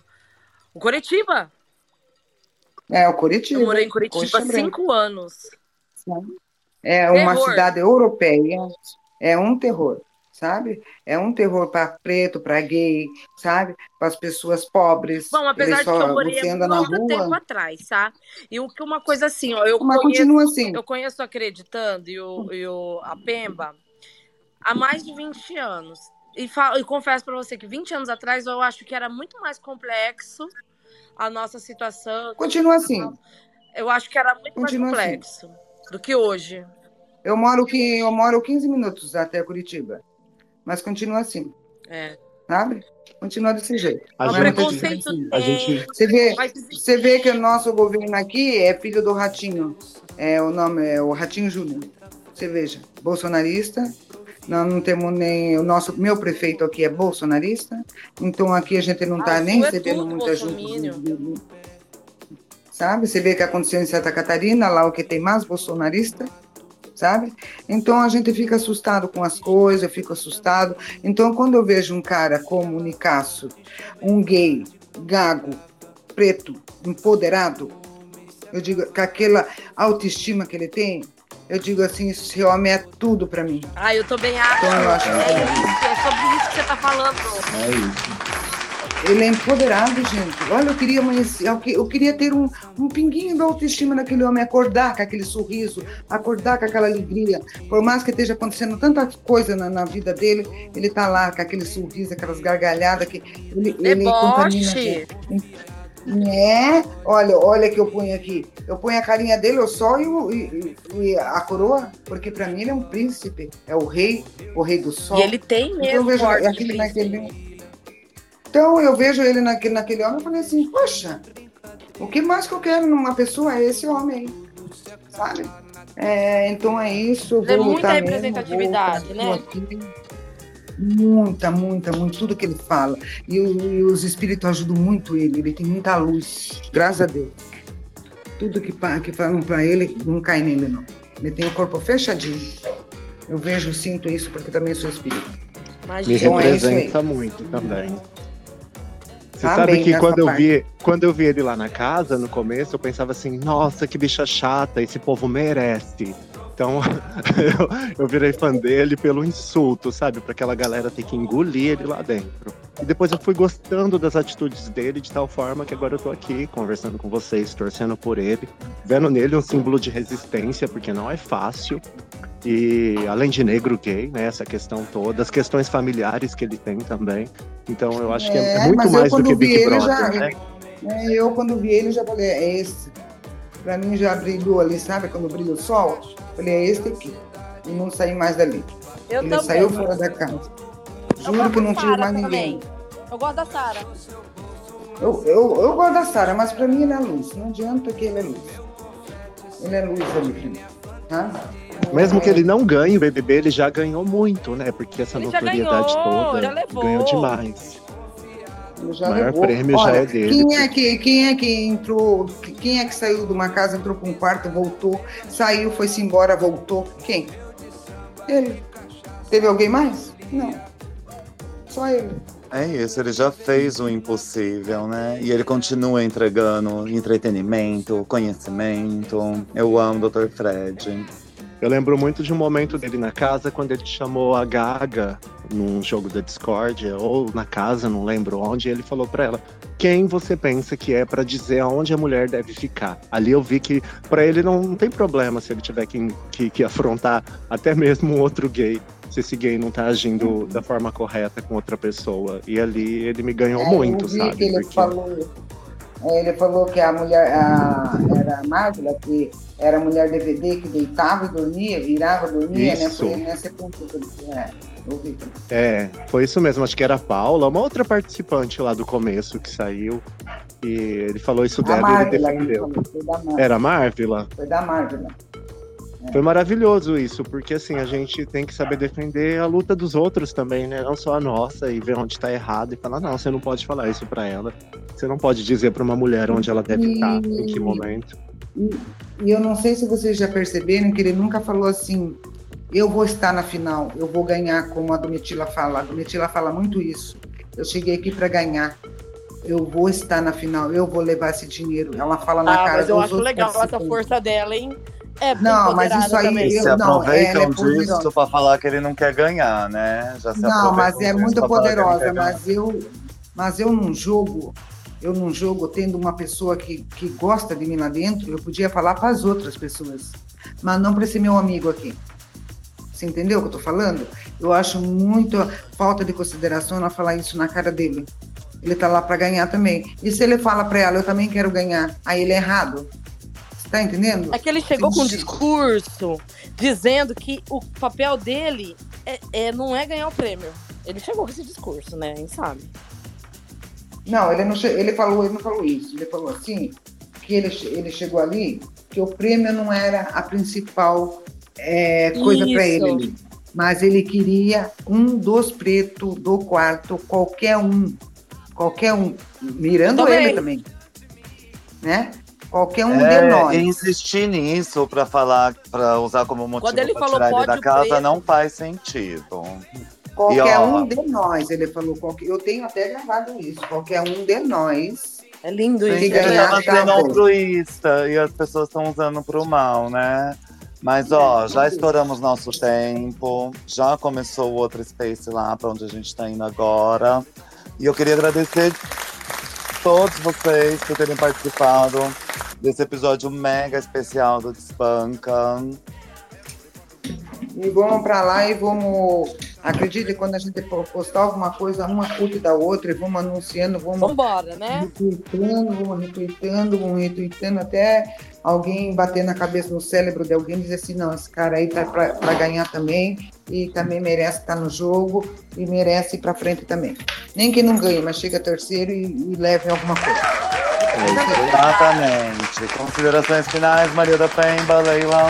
o Curitiba. É, o Curitiba. Eu morei em Curitiba há cinco anos. É uma terror. cidade europeia, é um terror, sabe? É um terror para preto, para gay, sabe? Para as pessoas pobres. Bom, apesar de que eu morei há muito tempo atrás, tá? E uma coisa assim, ó, eu Mas conheço, continua assim. eu conheço Acreditando e, o, e o, a Pemba há mais de 20 anos. E, falo, e confesso para você que 20 anos atrás eu acho que era muito mais complexo a nossa situação. Continua assim. Eu acho que era muito Continua mais complexo assim. do que hoje. Eu moro que eu moro 15 minutos até Curitiba, mas continua assim. É. Sabe? Continua desse jeito. A o gente, preconceito a gente, você vê, você vê que o nosso governo aqui é filho do Ratinho. É o nome é o Ratinho Júnior. Você veja, bolsonarista. Nós não temos nem o nosso meu prefeito aqui é bolsonarista. Então aqui a gente não está ah, nem é recebendo muita ajuda. Sabe? Você vê que aconteceu em Santa Catarina, lá o que tem mais bolsonarista sabe? Então a gente fica assustado com as coisas, eu fico assustado. Então quando eu vejo um cara como o Nicasso, um gay, gago, preto, empoderado, eu digo com aquela autoestima que ele tem, eu digo assim, esse homem é tudo para mim. Ah, eu também acho. Então, eu acho é, que... isso, é sobre isso que você tá falando. É isso. ele é empoderado, gente. Olha, eu queria amanhecer, eu queria ter um, um pinguinho da autoestima naquele homem, acordar com aquele sorriso, acordar com aquela alegria. Por mais que esteja acontecendo tanta coisa na, na vida dele, ele está lá com aquele sorriso, aquelas gargalhadas que ele, ele contamina. É, olha, olha que eu ponho aqui. Eu ponho a carinha dele, o sol e, o, e, e a coroa, porque para mim ele é um príncipe, é o rei, o rei do sol. E ele tem mesmo. Então eu vejo aquele naquele. Então eu vejo ele naquele, naquele homem e falei assim, poxa, o que mais que eu quero numa pessoa é esse homem aí, sabe? É, então é isso. É muita representatividade, mesmo, né? Aqui. Muita, muita, muito, tudo que ele fala. E, e, os espíritos ajudam muito ele, ele tem muita luz, graças a Deus. Tudo que, que falam para ele não cai nele, não. Ele tem o corpo fechadinho. Eu vejo, sinto isso porque também sou espírito. Me é representa é muito também. Você tá sabe que quando eu, vi, quando eu vi ele lá na casa, no começo, eu pensava assim, nossa, que bicha chata, esse povo merece. Então (laughs) eu, eu, virei fã dele pelo insulto, sabe? Para aquela galera ter que engolir ele lá dentro. E depois eu fui gostando das atitudes dele de tal forma que agora eu tô aqui conversando com vocês, torcendo por ele, vendo nele um símbolo de resistência, porque não é fácil. E além de negro gay, né? Essa questão toda, as questões familiares que ele tem também. Então eu acho que é, é muito mais do que Big Brother, já, né? É, eu quando vi ele já falei, é esse. Pra mim já brilhou ali, sabe? Quando brilha o sol, falei, é esse aqui. E não saí mais dali. Eu ele também. saiu fora da casa. Juro que não tive mais ninguém. Também. Eu gosto da Sara. Eu, eu, eu gosto da Sara, mas pra mim ele é luz. Não adianta que ele é luz. Ele é luz ali pra mim. Tá? Mesmo que ele não ganhe o BBB, ele já ganhou muito, né? Porque essa ele notoriedade ganhou, toda ganhou demais. O maior levou. prêmio Olha, já é dele. Quem é, que, quem é que entrou? Quem é que saiu de uma casa, entrou para um quarto, voltou, saiu, foi-se embora, voltou? Quem? Ele. Teve alguém mais? Não. Só ele. É isso, ele já fez o impossível, né? E ele continua entregando entretenimento, conhecimento. Eu amo o Dr. Fred. Eu lembro muito de um momento dele na casa, quando ele chamou a Gaga num jogo da Discord, ou na casa, não lembro onde, e ele falou para ela: quem você pensa que é para dizer aonde a mulher deve ficar? Ali eu vi que para ele não, não, tem problema se ele tiver que, que, que, afrontar até mesmo um outro gay, se esse gay não tá agindo da forma correta com outra pessoa. E ali ele me ganhou é, muito, sabe? Que ele Porque... falou ele falou que a mulher a, era a Marvel, que era a mulher DVD que deitava e dormia, virava, dormia, né? isso. né? Foi nesse ponto que ele é, foi isso mesmo. Acho que era a Paula, uma outra participante lá do começo que saiu. E ele falou isso dela e ele defendeu. Era a Marvila? Foi da Marvila. É. Foi maravilhoso isso, porque assim, a gente tem que saber defender a luta dos outros também, né? Não só a nossa, e ver onde tá errado e falar, não, você não pode falar isso para ela. Você não pode dizer para uma mulher onde ela deve e... estar, em que momento. E, e eu não sei se vocês já perceberam que ele nunca falou assim, eu vou estar na final, eu vou ganhar, como a Domitila fala. A Domitila fala muito isso. Eu cheguei aqui para ganhar. Eu vou estar na final, eu vou levar esse dinheiro. Ela fala na ah, cara mas eu acho legal essa força dela, hein? É não, mas isso aí. Também. Eu, se aproveitam é disso para falar que ele não quer ganhar, né? Já se não, mas é muito poderosa. Mas eu, mas eu num jogo, eu num jogo, tendo uma pessoa que, que gosta de mim lá dentro, eu podia falar para as outras pessoas, mas não para esse meu amigo aqui. Você entendeu o que eu tô falando? Eu acho muito falta de consideração ela falar isso na cara dele. Ele tá lá para ganhar também. E se ele fala para ela, eu também quero ganhar, aí ele é errado. Tá entendendo? É que ele chegou Sim. com um discurso dizendo que o papel dele é, é, não é ganhar o prêmio. Ele chegou com esse discurso, né? A sabe. Não, ele não ele falou, ele não falou isso. Ele falou assim que ele, ele chegou ali que o prêmio não era a principal é, coisa para ele ali. Mas ele queria um dos pretos do quarto, qualquer um. Qualquer um. Mirando também. ele também. Né? Qualquer um é, de nós. insistir nisso para falar, para usar como motivo para tirar ele da casa preto. não faz sentido. Qualquer e, ó, um de nós, ele falou. Qualquer, eu tenho até gravado isso. Qualquer um de nós. É lindo isso. Tá sendo altruísta e as pessoas estão usando para o mal, né? Mas ó, já estouramos nosso tempo, já começou o outro space lá para onde a gente está indo agora. E eu queria agradecer todos vocês por terem participado desse episódio mega especial do Despanca. E vamos para lá e vamos. Acredite, quando a gente postar alguma coisa, uma curte da outra, e vamos anunciando, vamos. Vambora, né? Retweetando, vamos retweetando, vamos retweetando até alguém bater na cabeça no cérebro de alguém e dizer assim: não, esse cara aí tá para ganhar também, e também merece estar no jogo, e merece ir para frente também. Nem que não ganhe, mas chega terceiro e, e leve alguma coisa. Exatamente. Considerações finais, Maria da Pemba, Leila.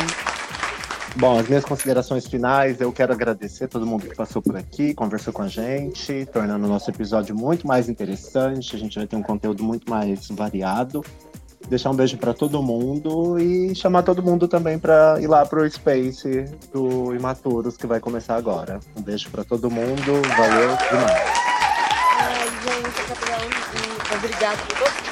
Bom, as minhas considerações finais, eu quero agradecer todo mundo que passou por aqui, conversou com a gente, tornando o nosso episódio muito mais interessante. A gente vai ter um conteúdo muito mais variado. Deixar um beijo para todo mundo e chamar todo mundo também para ir lá pro Space do Imaturos que vai começar agora. Um beijo para todo mundo, valeu demais. Ai, gente, Gabriel, obrigado por todos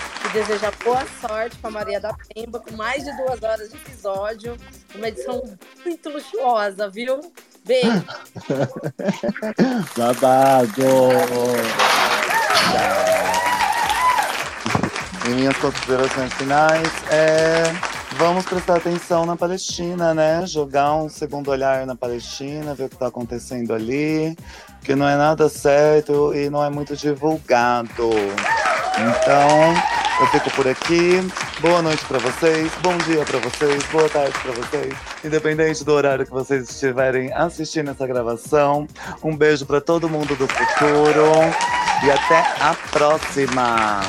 e desejar boa sorte para Maria da Pemba, com mais de duas horas de episódio. Uma edição muito luxuosa, viu? Beijo. (laughs) Babado! E minhas considerações finais é. Vamos prestar atenção na Palestina, né? Jogar um segundo olhar na Palestina, ver o que está acontecendo ali, que não é nada certo e não é muito divulgado. Então, eu fico por aqui. Boa noite para vocês, bom dia para vocês, boa tarde para vocês, independente do horário que vocês estiverem assistindo essa gravação. Um beijo para todo mundo do futuro e até a próxima.